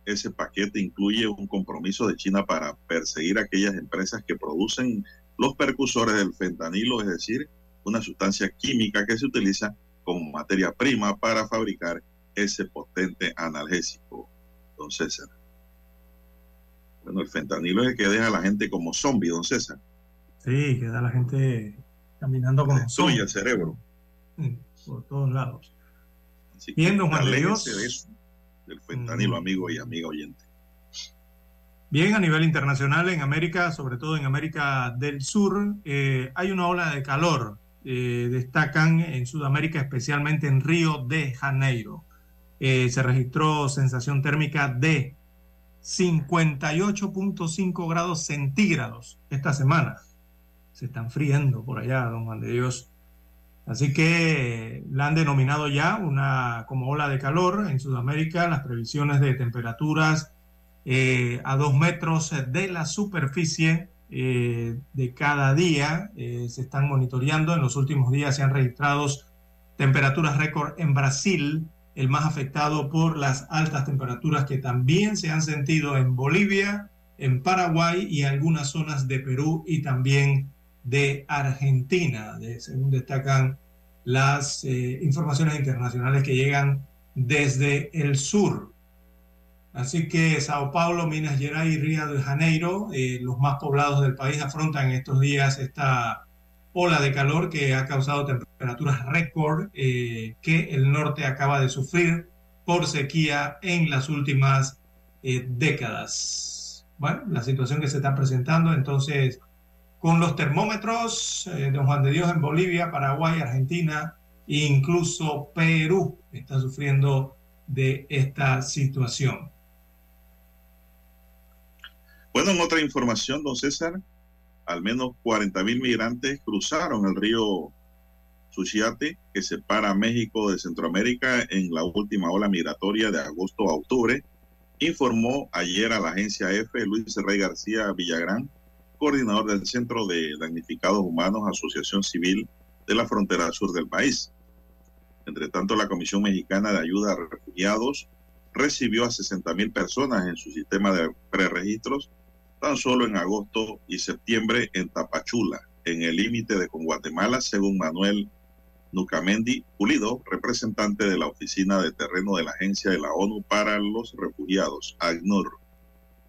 ese paquete incluye un compromiso de China para perseguir aquellas empresas que producen los percusores del fentanilo, es decir, una sustancia química que se utiliza como materia prima para fabricar ese potente analgésico, don César. Bueno, el fentanilo es el que deja a la gente como zombie, don César. Sí, que da a la gente caminando como zombie. el cerebro. por todos lados. Bien, don Juan de Dios. De eso, del fentanilo, mm. amigo y amiga oyente. Bien, a nivel internacional, en América, sobre todo en América del Sur, eh, hay una ola de calor eh, destacan en Sudamérica, especialmente en Río de Janeiro. Eh, se registró sensación térmica de 58.5 grados centígrados esta semana. Se están friendo por allá, don Juan de Dios. Así que la han denominado ya una como ola de calor en Sudamérica. Las previsiones de temperaturas eh, a dos metros de la superficie eh, de cada día eh, se están monitoreando. En los últimos días se han registrado temperaturas récord en Brasil, el más afectado por las altas temperaturas que también se han sentido en Bolivia, en Paraguay y algunas zonas de Perú y también de Argentina, según destacan las eh, informaciones internacionales que llegan desde el sur. Así que Sao Paulo, Minas Gerais y Río de Janeiro, eh, los más poblados del país, afrontan estos días esta ola de calor que ha causado temperaturas récord eh, que el norte acaba de sufrir por sequía en las últimas eh, décadas. Bueno, la situación que se está presentando entonces con los termómetros de Don Juan de Dios en Bolivia, Paraguay, Argentina e incluso Perú está sufriendo de esta situación. Bueno, en otra información, don César, al menos 40 mil migrantes cruzaron el río Suchiate, que separa México de Centroamérica en la última ola migratoria de agosto a octubre, informó ayer a la agencia EFE Luis Rey García Villagrán, coordinador del Centro de Damnificados Humanos, Asociación Civil de la Frontera Sur del país. Entre tanto, la Comisión Mexicana de Ayuda a Refugiados recibió a 60 mil personas en su sistema de preregistros tan solo en agosto y septiembre en Tapachula, en el límite con Guatemala, según Manuel Nucamendi Pulido, representante de la Oficina de Terreno de la Agencia de la ONU para los Refugiados, ACNUR.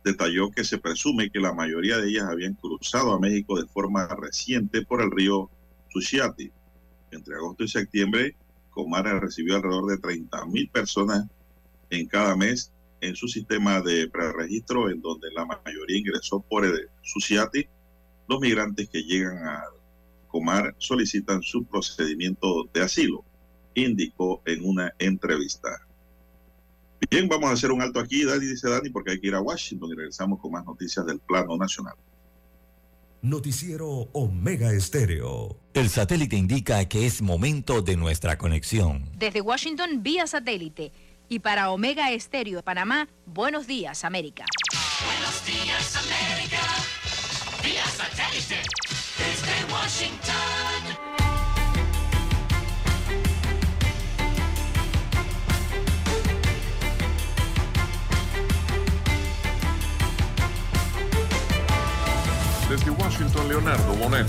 Detalló que se presume que la mayoría de ellas habían cruzado a México de forma reciente por el río Sushiati. Entre agosto y septiembre, Comara recibió alrededor de 30 mil personas en cada mes en su sistema de preregistro, en donde la mayoría ingresó por el SUSIATI, los migrantes que llegan a Comar solicitan su procedimiento de asilo, indicó en una entrevista. Bien, vamos a hacer un alto aquí, Dani, dice Dani, porque hay que ir a Washington y regresamos con más noticias del plano nacional. Noticiero Omega Estéreo. El satélite indica que es momento de nuestra conexión. Desde Washington, vía satélite y para Omega Estéreo de Panamá, buenos días, América. Buenos días, América. Vía satélite desde Washington. Desde Washington, Leonardo Bonet.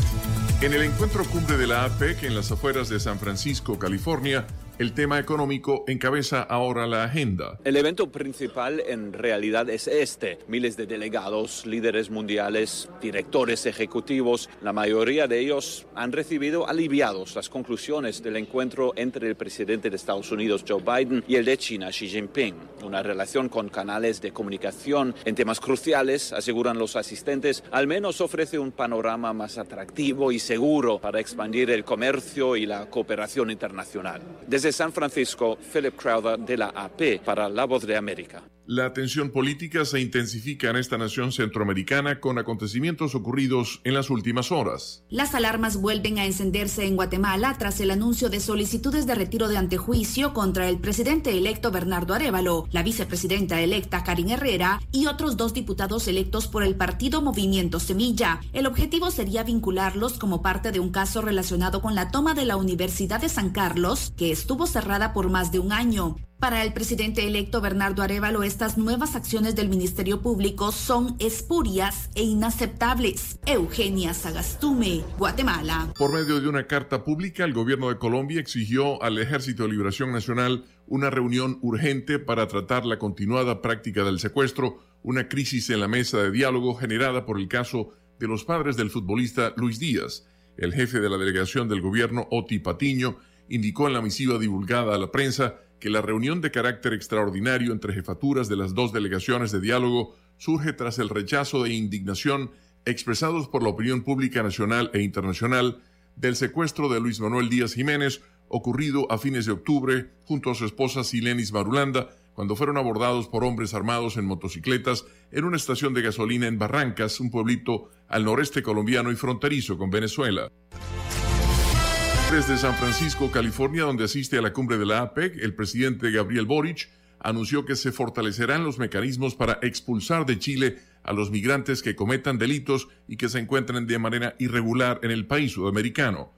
En el encuentro cumbre de la APEC en las afueras de San Francisco, California, el tema económico encabeza ahora la agenda. El evento principal en realidad es este. Miles de delegados, líderes mundiales, directores ejecutivos, la mayoría de ellos han recibido aliviados las conclusiones del encuentro entre el presidente de Estados Unidos Joe Biden y el de China Xi Jinping. Una relación con canales de comunicación en temas cruciales, aseguran los asistentes, al menos ofrece un panorama más atractivo y seguro para expandir el comercio y la cooperación internacional. Desde San Francisco, Philip Crowder de la AP para La Voz de América. La tensión política se intensifica en esta nación centroamericana con acontecimientos ocurridos en las últimas horas. Las alarmas vuelven a encenderse en Guatemala tras el anuncio de solicitudes de retiro de antejuicio contra el presidente electo Bernardo Arevalo, la vicepresidenta electa Karin Herrera y otros dos diputados electos por el partido Movimiento Semilla. El objetivo sería vincularlos como parte de un caso relacionado con la toma de la Universidad de San Carlos, que estuvo cerrada por más de un año. Para el presidente electo Bernardo Arevalo, estas nuevas acciones del Ministerio Público son espurias e inaceptables. Eugenia Sagastume, Guatemala. Por medio de una carta pública, el gobierno de Colombia exigió al Ejército de Liberación Nacional una reunión urgente para tratar la continuada práctica del secuestro, una crisis en la mesa de diálogo generada por el caso de los padres del futbolista Luis Díaz. El jefe de la delegación del gobierno, Oti Patiño, indicó en la misiva divulgada a la prensa que la reunión de carácter extraordinario entre jefaturas de las dos delegaciones de diálogo surge tras el rechazo e indignación expresados por la opinión pública nacional e internacional del secuestro de Luis Manuel Díaz Jiménez ocurrido a fines de octubre junto a su esposa Silenis Marulanda cuando fueron abordados por hombres armados en motocicletas en una estación de gasolina en Barrancas, un pueblito al noreste colombiano y fronterizo con Venezuela. Desde San Francisco, California, donde asiste a la cumbre de la APEC, el presidente Gabriel Boric anunció que se fortalecerán los mecanismos para expulsar de Chile a los migrantes que cometan delitos y que se encuentren de manera irregular en el país sudamericano.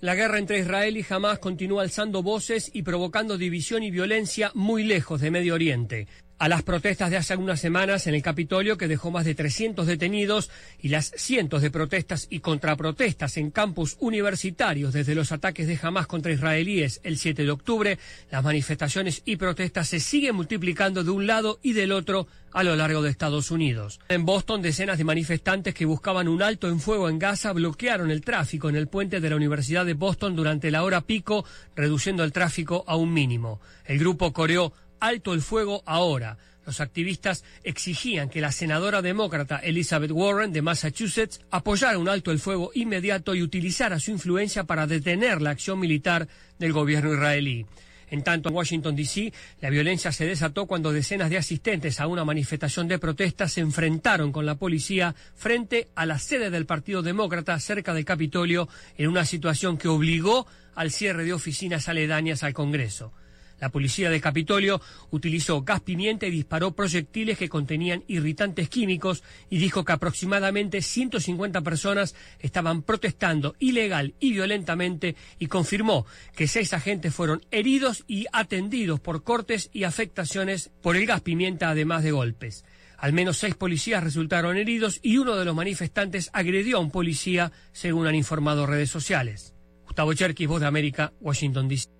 La guerra entre Israel y Hamas continúa alzando voces y provocando división y violencia muy lejos de Medio Oriente. A las protestas de hace algunas semanas en el Capitolio, que dejó más de 300 detenidos, y las cientos de protestas y contraprotestas en campus universitarios desde los ataques de Hamas contra israelíes el 7 de octubre, las manifestaciones y protestas se siguen multiplicando de un lado y del otro a lo largo de Estados Unidos. En Boston, decenas de manifestantes que buscaban un alto en fuego en Gaza bloquearon el tráfico en el puente de la Universidad de Boston durante la hora pico, reduciendo el tráfico a un mínimo. El grupo coreó alto el fuego ahora. Los activistas exigían que la senadora demócrata Elizabeth Warren de Massachusetts apoyara un alto el fuego inmediato y utilizara su influencia para detener la acción militar del gobierno israelí. En tanto, en Washington, D.C., la violencia se desató cuando decenas de asistentes a una manifestación de protesta se enfrentaron con la policía frente a la sede del Partido Demócrata cerca del Capitolio en una situación que obligó al cierre de oficinas aledañas al Congreso. La policía de Capitolio utilizó gas pimienta y disparó proyectiles que contenían irritantes químicos y dijo que aproximadamente 150 personas estaban protestando ilegal y violentamente y confirmó que seis agentes fueron heridos y atendidos por cortes y afectaciones por el gas pimienta además de golpes. Al menos seis policías resultaron heridos y uno de los manifestantes agredió a un policía, según han informado redes sociales. Gustavo Cherkis, Voz de América, Washington, D.C.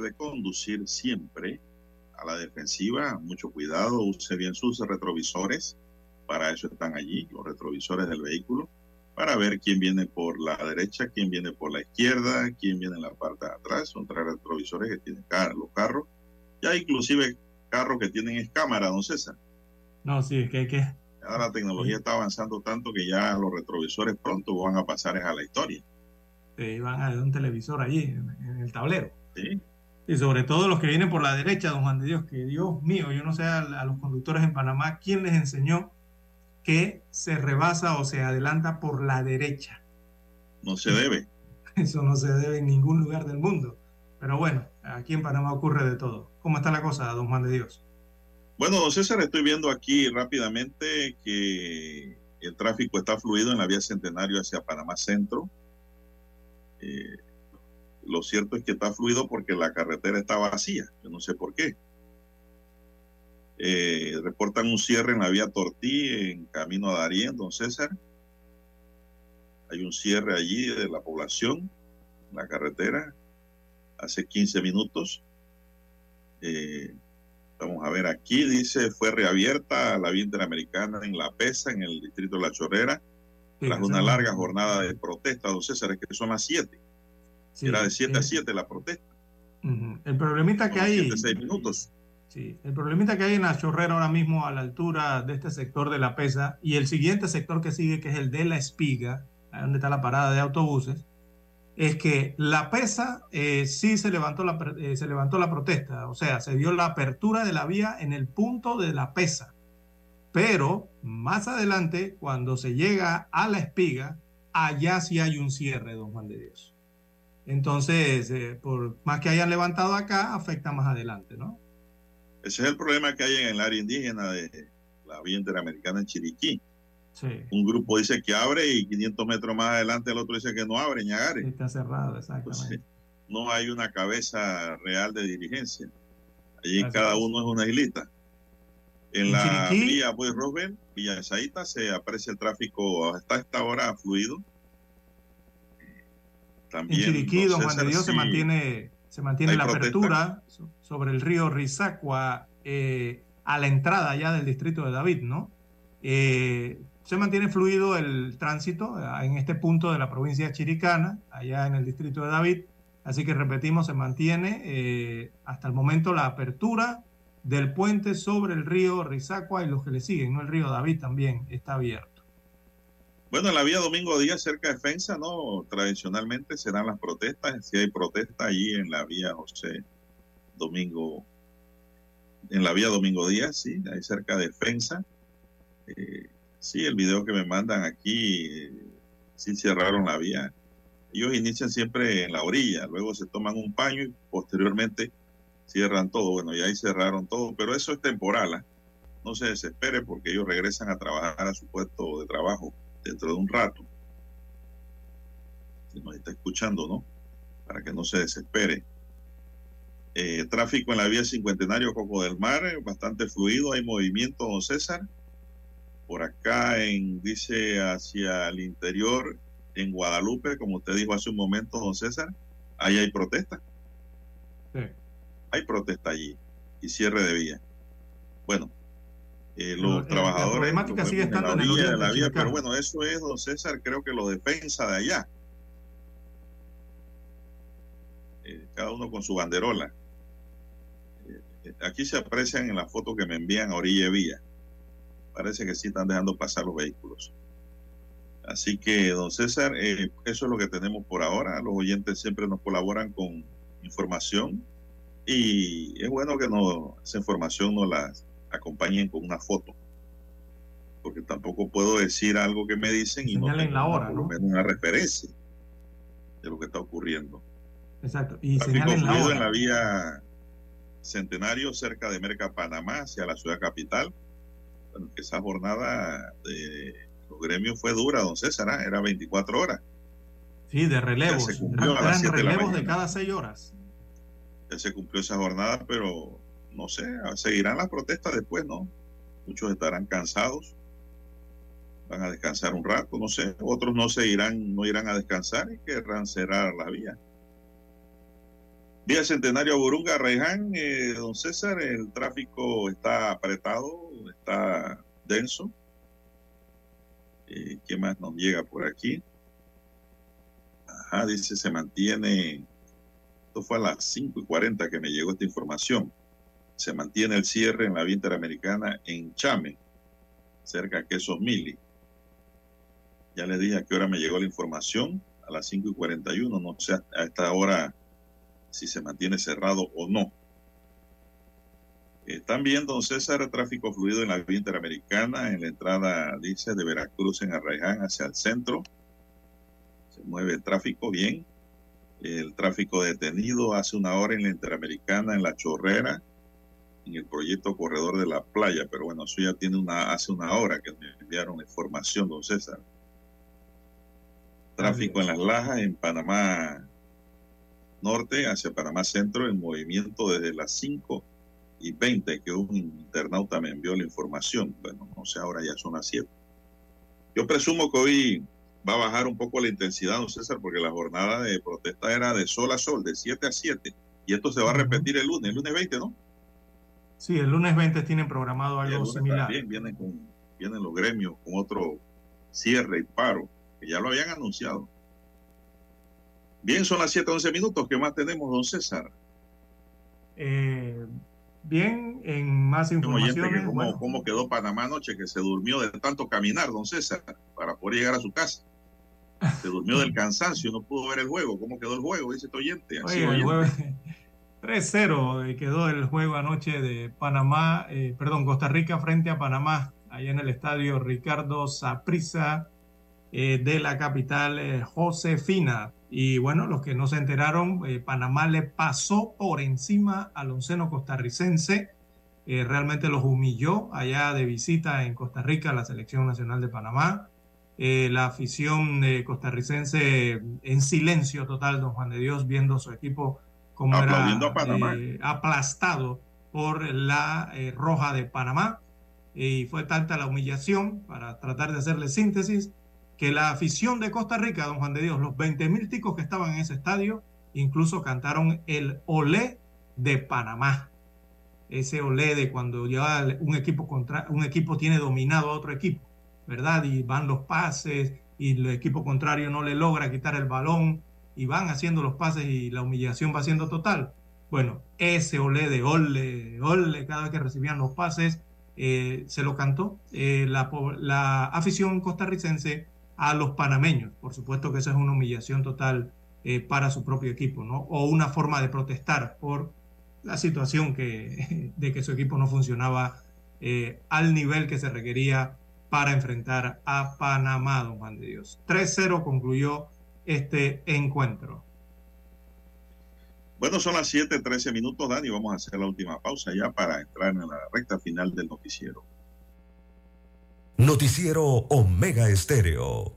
Recuerde conducir siempre a la defensiva, mucho cuidado, use bien sus retrovisores, para eso están allí, los retrovisores del vehículo, para ver quién viene por la derecha, quién viene por la izquierda, quién viene en la parte de atrás, son tres retrovisores que tienen los carros, ya inclusive carros que tienen es cámara, don César. No, sí, es que hay que... Ya la tecnología está avanzando tanto que ya los retrovisores pronto van a pasar a la historia. te van a dar un televisor allí en el tablero. Sí. Y sobre todo los que vienen por la derecha, don Juan de Dios, que Dios mío, yo no sé a, a los conductores en Panamá quién les enseñó que se rebasa o se adelanta por la derecha. No se debe. <laughs> Eso no se debe en ningún lugar del mundo. Pero bueno, aquí en Panamá ocurre de todo. ¿Cómo está la cosa, don Juan de Dios? Bueno, don César, estoy viendo aquí rápidamente que el tráfico está fluido en la vía Centenario hacia Panamá Centro. Eh, lo cierto es que está fluido porque la carretera está vacía. Yo no sé por qué. Eh, reportan un cierre en la vía Tortí en camino a Darien, don César. Hay un cierre allí de la población, en la carretera, hace 15 minutos. Eh, Vamos a ver, aquí dice, fue reabierta la vía interamericana en La Pesa, en el distrito de La Chorrera, tras una larga jornada de protesta, don César, es que son las 7. Sí, Era de 7 a sí. 7 la protesta. Ujú. El problemita que hay... 7, 6 minutos. Sí, el problemita que hay en la chorrera ahora mismo a la altura de este sector de la pesa y el siguiente sector que sigue, que es el de la espiga, ahí donde está la parada de autobuses, es que la pesa eh, sí se levantó la, eh, se levantó la protesta, o sea, se dio la apertura de la vía en el punto de la pesa. Pero más adelante, cuando se llega a la espiga, allá sí hay un cierre, don Juan de Dios. Entonces, eh, por más que hayan levantado acá, afecta más adelante, ¿no? Ese es el problema que hay en el área indígena de la vía interamericana en Chiriquí. Sí, Un grupo dice que abre y 500 metros más adelante el otro dice que no abre, Ñagare. está cerrado, exactamente. Entonces, no hay una cabeza real de dirigencia. Allí Así cada es. uno es una islita. En En la Chiriquí- vía Boy Roswell, Villa Saíta, se aprecia el tráfico hasta esta hora fluido. En Chiriquí, don Juan de Dios, se mantiene, se mantiene la protesta. apertura so- sobre el río Rizacua eh, a la entrada ya del distrito de David, ¿no? Eh, se mantiene fluido el tránsito eh, en este punto de la provincia Chiricana, allá en el distrito de David. Así que repetimos, se mantiene eh, hasta el momento la apertura del puente sobre el río Rizacua y los que le siguen, ¿no? El río David también está abierto. Bueno, en la vía Domingo Díaz, cerca de Defensa, ¿no? Tradicionalmente serán las protestas. Si hay protesta allí en la vía José Domingo, en la vía Domingo Díaz, sí, ahí cerca de Defensa. Eh, sí, el video que me mandan aquí, eh, sí cerraron la vía. Ellos inician siempre en la orilla, luego se toman un paño y posteriormente cierran todo. Bueno, y ahí cerraron todo, pero eso es temporal. ¿ah? No se desespere porque ellos regresan a trabajar a su puesto de trabajo dentro de un rato. Si nos está escuchando, ¿no? Para que no se desespere. Eh, tráfico en la vía Cincuentenario Coco del Mar, eh, bastante fluido, hay movimiento, don César. Por acá, en, dice hacia el interior, en Guadalupe, como usted dijo hace un momento, don César, ahí hay protesta. Sí. Hay protesta allí y cierre de vía. Bueno, eh, los eh, la trabajadores problemática sigue en estando la en el orilla de la vía, pero bueno, eso es, don César, creo que los defensa de allá. Eh, cada uno con su banderola. Eh, aquí se aprecian en la foto que me envían a orilla de vía. Parece que sí están dejando pasar los vehículos. Así que, don César, eso es lo que tenemos por ahora. Los oyentes siempre nos colaboran con información y es bueno que nos, esa información nos la acompañen con una foto. Porque tampoco puedo decir algo que me dicen y no Señalen tengo la hora, por lo ¿no? menos una referencia de lo que está ocurriendo. Exacto. Y señalen la fluido en la hora. vía Centenario cerca de Merca, Panamá, hacia la ciudad capital. Bueno, esa jornada de los gremios fue dura, don César, ¿ah? era 24 horas. Sí, de relevos. Ya se cumplió Eran, a las eran 7 de la relevos de cada seis horas. Ya se cumplió esa jornada, pero no sé, seguirán las protestas después, ¿no? Muchos estarán cansados, van a descansar un rato, no sé. Otros no se irán, no irán a descansar y querrán cerrar la vía. Vía Centenario Burunga, Reján, eh, don César, el tráfico está apretado, está denso. Eh, ¿Qué más nos llega por aquí? Ajá, dice, se mantiene, esto fue a las 5 y 40 que me llegó esta información, se mantiene el cierre en la vía interamericana en Chame, cerca de Quesos Mili. Ya les dije a qué hora me llegó la información, a las 5 y 41, no sé a esta hora si se mantiene cerrado o no. También, don César, tráfico fluido en la vía interamericana, en la entrada, dice, de Veracruz en Arraiján hacia el centro. Se mueve el tráfico bien. El tráfico detenido hace una hora en la interamericana, en la chorrera, en el proyecto Corredor de la Playa. Pero bueno, eso ya tiene una, hace una hora que me enviaron la información, don César. Tráfico en las lajas, en Panamá Norte, hacia Panamá Centro, en movimiento desde las 5 y 20, que un internauta me envió la información. Bueno, no sé, ahora ya son las 7. Yo presumo que hoy va a bajar un poco la intensidad, don César, porque la jornada de protesta era de sol a sol, de 7 a 7. Y esto se va a repetir el lunes, el lunes 20, ¿no? Sí, el lunes 20 tienen programado algo similar. También vienen, con, vienen los gremios con otro cierre y paro, que ya lo habían anunciado. Bien, son las 7, 11 minutos. ¿Qué más tenemos, don César? Eh, bien, en más que cómo, bueno, cómo quedó Panamá anoche, que se durmió de tanto caminar, don César, para poder llegar a su casa. Se durmió del <laughs> cansancio, no pudo ver el juego. ¿Cómo quedó el juego? Dice este oyente. Oye, el oyente. Jueves 3-0 quedó el juego anoche de Panamá, eh, perdón, Costa Rica frente a Panamá, allá en el estadio Ricardo Saprissa de la capital eh, Josefina. Y bueno, los que no se enteraron, eh, Panamá le pasó por encima al onceno costarricense. Eh, realmente los humilló allá de visita en Costa Rica, la selección nacional de Panamá. Eh, la afición eh, costarricense en silencio total, don Juan de Dios, viendo su equipo como Aplaudiendo era a Panamá. eh, aplastado por la eh, Roja de Panamá. Y fue tanta la humillación, para tratar de hacerle síntesis, que la afición de Costa Rica, don Juan de Dios, los 20 mil ticos que estaban en ese estadio, incluso cantaron el olé de Panamá. ese olé de cuando ya un equipo, contra, un equipo tiene dominado a otro equipo, ¿verdad? Y van los pases y el equipo contrario no le logra quitar el balón y van haciendo los pases y la humillación va siendo total. Bueno, ese olé de ole, ole, cada vez que recibían los pases, eh, se lo cantó eh, la, afición costarricense a los panameños. Por supuesto que esa es una humillación total eh, para su propio equipo, ¿no? O una forma de protestar por la situación que, <laughs> de que su equipo no funcionaba al nivel que se requería para enfrentar a Panamá, don Juan de Dios. 3-0 concluyó este encuentro. Bueno, son las 7:13 minutos, Dani. Vamos a hacer la última pausa ya para entrar en la recta final del noticiero. Noticiero Omega Estéreo.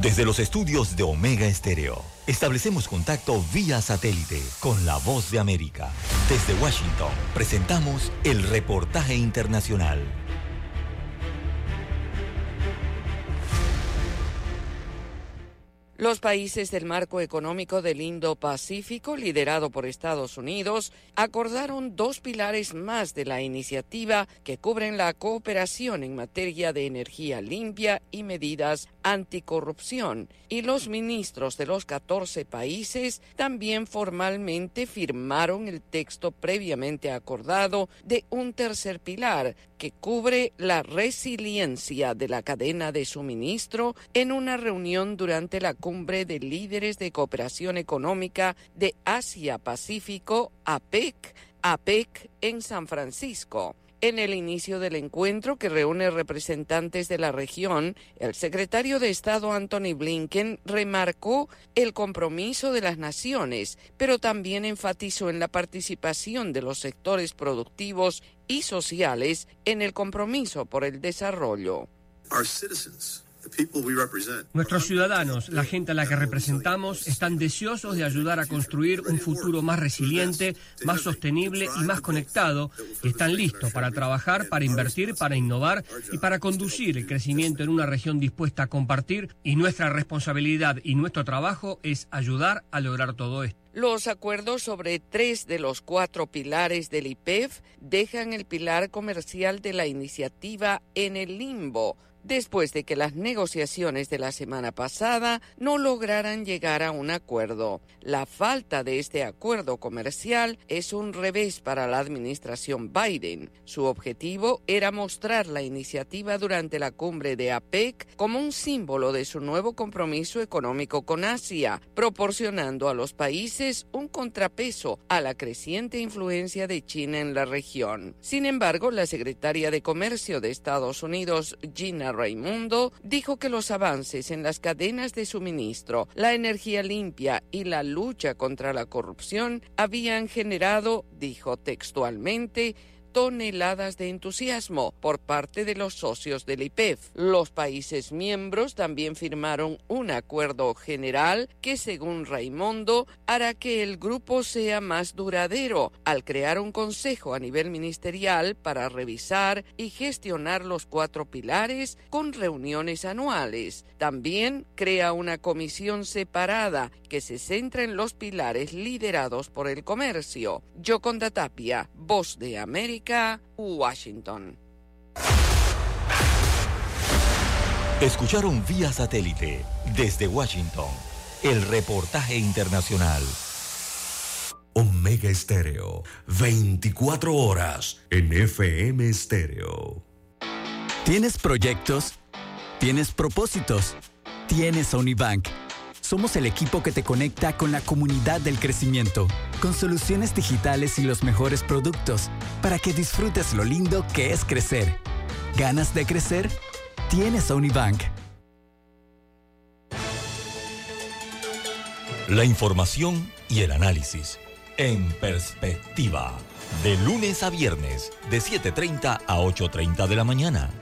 Desde los estudios de Omega Estéreo, establecemos contacto vía satélite con la voz de América. Desde Washington, presentamos el reportaje internacional. Los países del marco económico del Indo-Pacífico, liderado por Estados Unidos, acordaron dos pilares más de la iniciativa que cubren la cooperación en materia de energía limpia y medidas anticorrupción. Y los ministros de los 14 países también formalmente firmaron el texto previamente acordado de un tercer pilar que cubre la resiliencia de la cadena de suministro en una reunión durante la cumbre de líderes de cooperación económica de Asia-Pacífico, APEC, APEC en San Francisco. En el inicio del encuentro que reúne representantes de la región, el secretario de Estado Anthony Blinken remarcó el compromiso de las naciones, pero también enfatizó en la participación de los sectores productivos y sociales en el compromiso por el desarrollo. Nuestros ciudadanos, la gente a la que representamos, están deseosos de ayudar a construir un futuro más resiliente, más sostenible y más conectado. Están listos para trabajar, para invertir, para innovar y para conducir el crecimiento en una región dispuesta a compartir. Y nuestra responsabilidad y nuestro trabajo es ayudar a lograr todo esto. Los acuerdos sobre tres de los cuatro pilares del IPEF dejan el pilar comercial de la iniciativa en el limbo después de que las negociaciones de la semana pasada no lograran llegar a un acuerdo. La falta de este acuerdo comercial es un revés para la administración Biden. Su objetivo era mostrar la iniciativa durante la cumbre de APEC como un símbolo de su nuevo compromiso económico con Asia, proporcionando a los países un contrapeso a la creciente influencia de China en la región. Sin embargo, la secretaria de Comercio de Estados Unidos, Gina Raimundo, dijo que los avances en las cadenas de suministro, la energía limpia y la lucha contra la corrupción habían generado, dijo textualmente, toneladas de entusiasmo por parte de los socios del IPEF. Los países miembros también firmaron un acuerdo general que, según Raimondo, hará que el grupo sea más duradero al crear un consejo a nivel ministerial para revisar y gestionar los cuatro pilares con reuniones anuales. También crea una comisión separada que se centra en los pilares liderados por el comercio. Yoconda Tapia, Voz de América. Washington. Escucharon vía satélite desde Washington el reportaje internacional. Omega Estéreo, 24 horas en FM Estéreo. ¿Tienes proyectos? ¿Tienes propósitos? Tienes a Unibank somos el equipo que te conecta con la comunidad del crecimiento, con soluciones digitales y los mejores productos, para que disfrutes lo lindo que es crecer. ¿Ganas de crecer? Tienes a Unibank. La información y el análisis. En perspectiva. De lunes a viernes, de 7.30 a 8.30 de la mañana.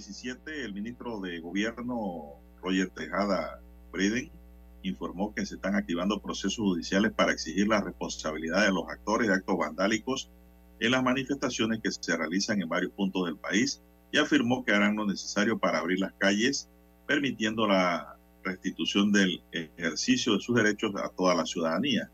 717, el ministro de Gobierno, Roger Tejada Breden, informó que se están activando procesos judiciales para exigir la responsabilidad de los actores de actos vandálicos en las manifestaciones que se realizan en varios puntos del país y afirmó que harán lo necesario para abrir las calles, permitiendo la restitución del ejercicio de sus derechos a toda la ciudadanía.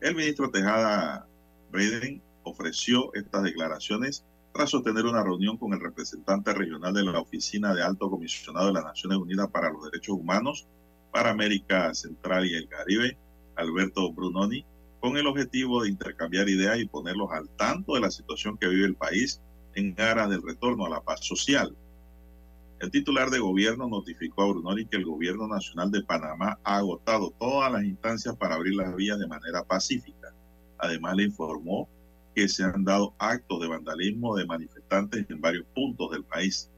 El ministro Tejada Breden ofreció estas declaraciones tras sostener una reunión con el representante regional de la Oficina de Alto Comisionado de las Naciones Unidas para los Derechos Humanos para América Central y el Caribe, Alberto Brunoni, con el objetivo de intercambiar ideas y ponerlos al tanto de la situación que vive el país en aras del retorno a la paz social. El titular de gobierno notificó a Brunoni que el gobierno nacional de Panamá ha agotado todas las instancias para abrir las vías de manera pacífica. Además le informó que se han dado actos de vandalismo de manifestantes en varios puntos del país.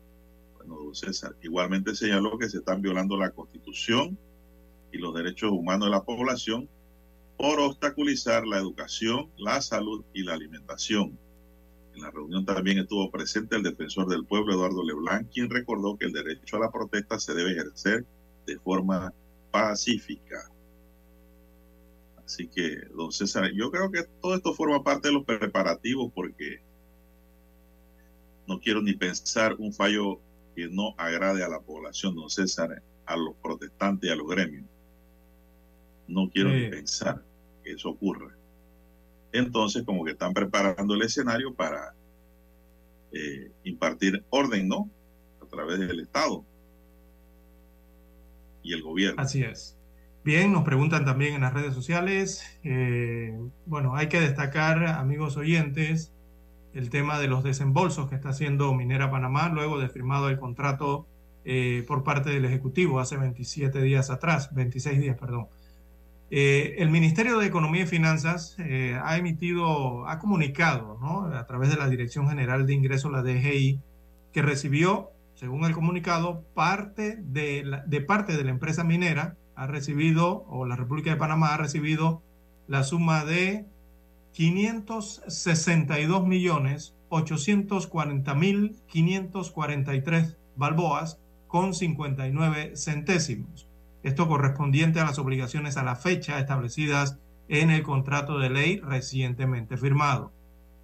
Bueno, don César, igualmente señaló que se están violando la constitución y los derechos humanos de la población por obstaculizar la educación, la salud y la alimentación. En la reunión también estuvo presente el defensor del pueblo, Eduardo Leblanc, quien recordó que el derecho a la protesta se debe ejercer de forma pacífica. Así que, don César, yo creo que todo esto forma parte de los preparativos porque no quiero ni pensar un fallo que no agrade a la población, don César, a los protestantes y a los gremios. No quiero ni pensar que eso ocurra. Entonces, como que están preparando el escenario para eh, impartir orden, ¿no? A través del Estado y el gobierno. Así es. Bien, nos preguntan también en las redes sociales. eh, bueno, hay que destacar, amigos oyentes, el tema de los desembolsos que está haciendo Minera Panamá luego de firmado el contrato eh, por parte del Ejecutivo hace 27 días atrás, 26 días, perdón. Eh, el Ministerio de Economía y Finanzas ha emitido, ha comunicado, ¿no? a través de la Dirección General de Ingresos, la DGI, que recibió, según el comunicado, parte de, la- de parte de la empresa minera, ha recibido, o la República de Panamá ha recibido la suma de 562 millones 840 mil 543 balboas con 59 centésimos. Esto correspondiente a las obligaciones a la fecha establecidas en el contrato de ley recientemente firmado.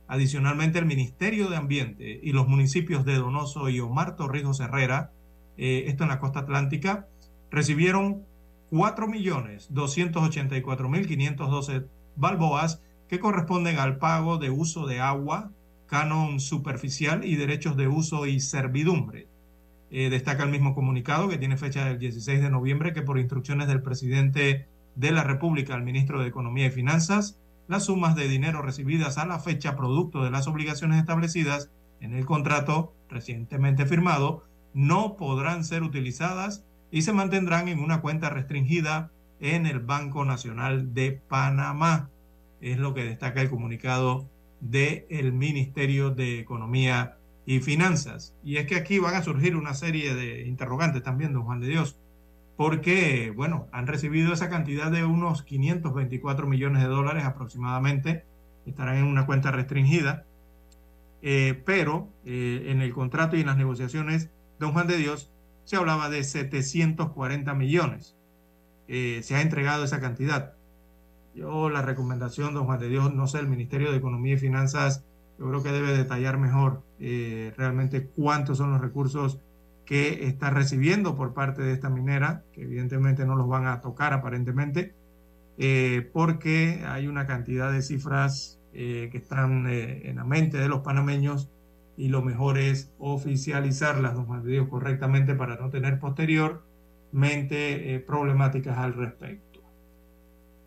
Adicionalmente, el Ministerio de Ambiente y los municipios de Donoso y Omar Torrijos Herrera, eh, esto en la costa atlántica, recibieron 4.284.512 balboas que corresponden al pago de uso de agua, canon superficial y derechos de uso y servidumbre. Eh, destaca el mismo comunicado que tiene fecha del 16 de noviembre que por instrucciones del presidente de la República al ministro de Economía y Finanzas, las sumas de dinero recibidas a la fecha producto de las obligaciones establecidas en el contrato recientemente firmado no podrán ser utilizadas y se mantendrán en una cuenta restringida en el Banco Nacional de Panamá. Es lo que destaca el comunicado del Ministerio de Economía y Finanzas. Y es que aquí van a surgir una serie de interrogantes también, don Juan de Dios, porque, bueno, han recibido esa cantidad de unos 524 millones de dólares aproximadamente, estarán en una cuenta restringida, eh, pero eh, en el contrato y en las negociaciones, don Juan de Dios, se hablaba de 740 millones. Eh, se ha entregado esa cantidad. Yo la recomendación, don Juan de Dios, no sé, el Ministerio de Economía y Finanzas, yo creo que debe detallar mejor eh, realmente cuántos son los recursos que está recibiendo por parte de esta minera, que evidentemente no los van a tocar aparentemente, eh, porque hay una cantidad de cifras eh, que están eh, en la mente de los panameños y lo mejor es oficializarlas, don Juan de Dios, correctamente para no tener posteriormente eh, problemáticas al respecto.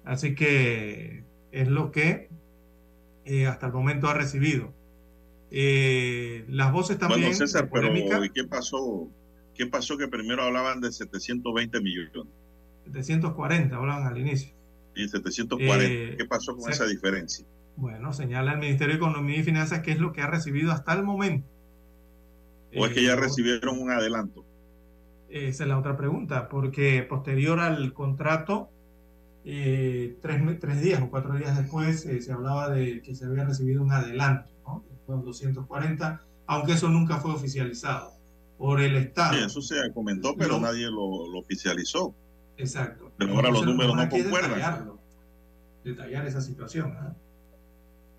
Así que es lo que eh, hasta el momento ha recibido. Eh, las voces también. Bueno, César, pero ¿y qué pasó? ¿Qué pasó que primero hablaban de 720 millones 740 hablaban al inicio. y 740? Eh, ¿Qué pasó con esa diferencia? Bueno, señala el Ministerio de Economía y Finanzas que es lo que ha recibido hasta el momento. ¿O es que ya Eh, recibieron un adelanto? Esa es la otra pregunta, porque posterior al contrato, eh, tres, días o cuatro días después, eh, se hablaba de que se había recibido un adelanto, ¿no? Que fueron 240, aunque eso nunca fue oficializado por el Estado. Sí, eso se comentó, pero nadie lo, lo oficializó. Exacto. Pero ahora los números no concuerdan. Detallar esa situación.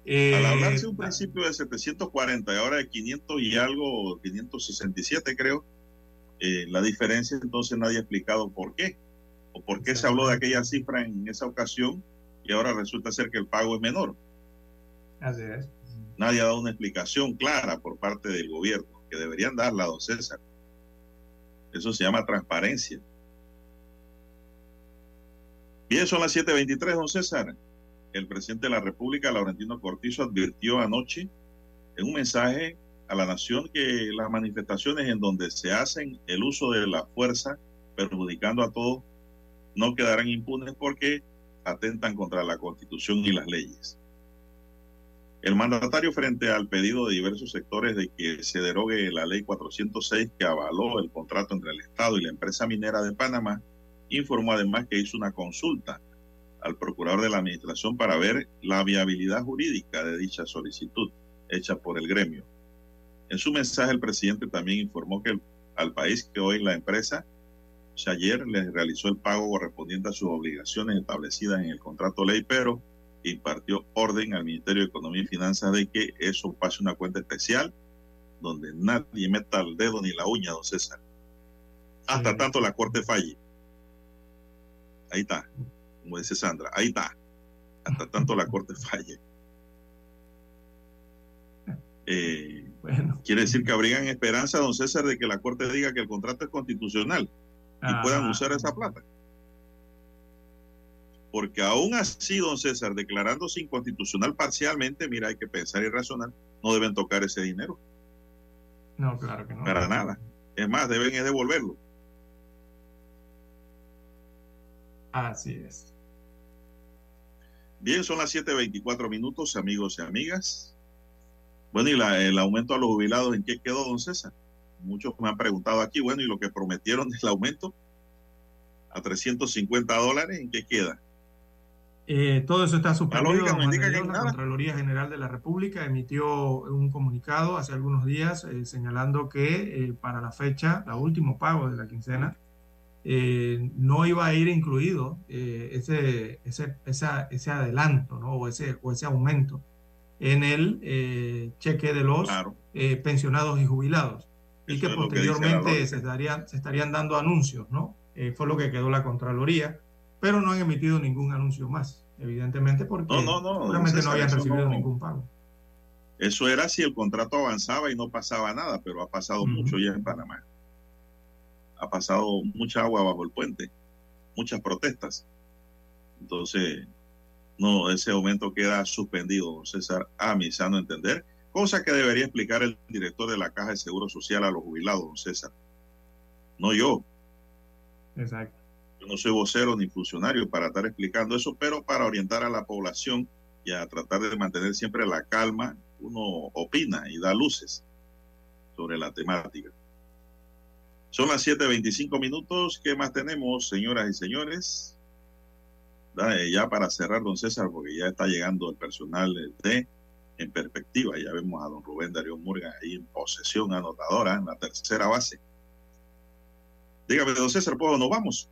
¿Ah? Al Eh, hablarse un principio de 740 y ahora de 500 y algo, 567 creo, eh, la diferencia entonces nadie ha explicado por qué. O por qué se habló de aquella cifra en esa ocasión y ahora resulta ser que el pago es menor. Así es. Nadie ha dado una explicación clara por parte del gobierno, que deberían darla, don César. Eso se llama transparencia. Bien, son las 7.23, don César. El presidente de la República, Laurentino Cortizo, advirtió anoche en un mensaje a la nación que las manifestaciones en donde se hacen el uso de la fuerza, perjudicando a todos, no quedarán impunes porque atentan contra la Constitución y las leyes. El mandatario frente al pedido de diversos sectores de que se derogue la ley 406 que avaló el contrato entre el Estado y la empresa minera de Panamá, informó además que hizo una consulta al procurador de la administración para ver la viabilidad jurídica de dicha solicitud hecha por el gremio. En su mensaje el presidente también informó que el- al país que hoy la empresa ayer les realizó el pago correspondiente a sus obligaciones establecidas en el contrato ley, pero impartió orden al Ministerio de Economía y Finanzas de que eso pase una cuenta especial donde nadie meta el dedo ni la uña, don César. Hasta tanto la Corte falle. Ahí está, como dice Sandra, ahí está. Hasta tanto la Corte <laughs> falle. Eh, Quiere decir que abrigan esperanza, don César, de que la Corte diga que el contrato es constitucional y puedan usar esa plata. Porque aún así, don César, declarándose inconstitucional parcialmente, mira, hay que pensar y razonar, no deben tocar ese dinero, No, claro que no. para nada. Es más, deben es devolverlo. Así es. Bien, son las 7.24 minutos, amigos y amigas. Bueno, y la- el aumento a los jubilados, ¿en qué quedó, don César? Muchos me han preguntado aquí, bueno, y lo que prometieron del aumento a 350 dólares, ¿en qué queda? Eh, todo eso está suspendido. lógica Dios. hay la. Contraloría General de la República emitió un comunicado hace algunos días eh, señalando que eh, para la fecha, el último pago de la quincena, eh, no iba a ir incluido eh, ese, ese, esa- ese adelanto ¿no? o, ese, o ese aumento en el eh, cheque de los pensionados y jubilados. Y que posteriormente se, estarían, se estarían dando anuncios, ¿no? Fue lo que quedó la Contraloría, pero no han emitido ningún anuncio más, evidentemente, porque No, no, no, seguramente no habían recibido ningún pago. Eso era si el contrato avanzaba y no pasaba nada, pero ha pasado mucho ya en Panamá. Ha pasado mucha agua bajo el puente, muchas protestas. Entonces, no, ese aumento queda suspendido, don César, a mi sano entender, cosa que debería explicar el director de la Caja de Seguro Social a los jubilados, don César. No yo, Exacto. yo no soy vocero ni funcionario para estar explicando eso, pero para orientar a la población y a tratar de mantener siempre la calma, uno opina y da luces sobre la temática. Son las 7.25 minutos. ¿Qué más tenemos, señoras y señores? Ya para cerrar, don César, porque ya está llegando el personal de en perspectiva. Ya vemos a don Rubén Darío Murga ahí en posesión anotadora en la tercera base. Dígame, don César, ¿puedo nos vamos?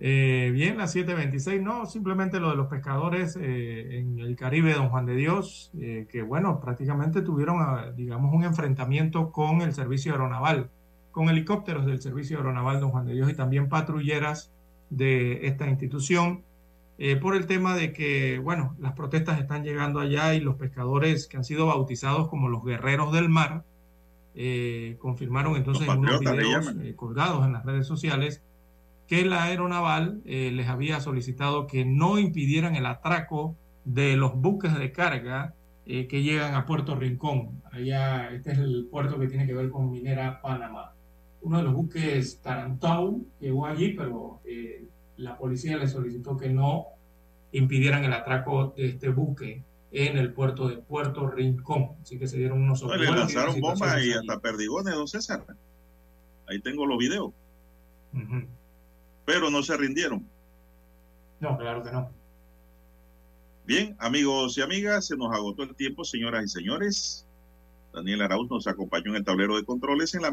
Eh, bien, las 7.26, no, simplemente lo de los pescadores eh, en el Caribe Don Juan de Dios, eh, que bueno, prácticamente tuvieron, ah, digamos, un enfrentamiento con el servicio aeronaval, con helicópteros del servicio aeronaval Don Juan de Dios y también patrulleras de esta institución, eh, por el tema de que, bueno, las protestas están llegando allá y los pescadores que han sido bautizados como los guerreros del mar, eh, confirmaron entonces en unos videos eh, colgados en las redes sociales que la aeronaval eh, les había solicitado que no impidieran el atraco de los buques de carga eh, que llegan a Puerto Rincón. Allá, este es el puerto que tiene que ver con Minera Panamá. Uno de los buques Tarantou llegó allí, pero eh, la policía le solicitó que no impidieran el atraco de este buque en el puerto de Puerto Rincón. Así que se dieron unos No, le lanzaron bombas y allí. hasta perdigones, don César. Ahí tengo los videos. Pero no se rindieron. No, claro que no. Bien, amigos y amigas, se nos agotó el tiempo, señoras y señores. Daniel Arauz nos acompañó en el tablero de controles en la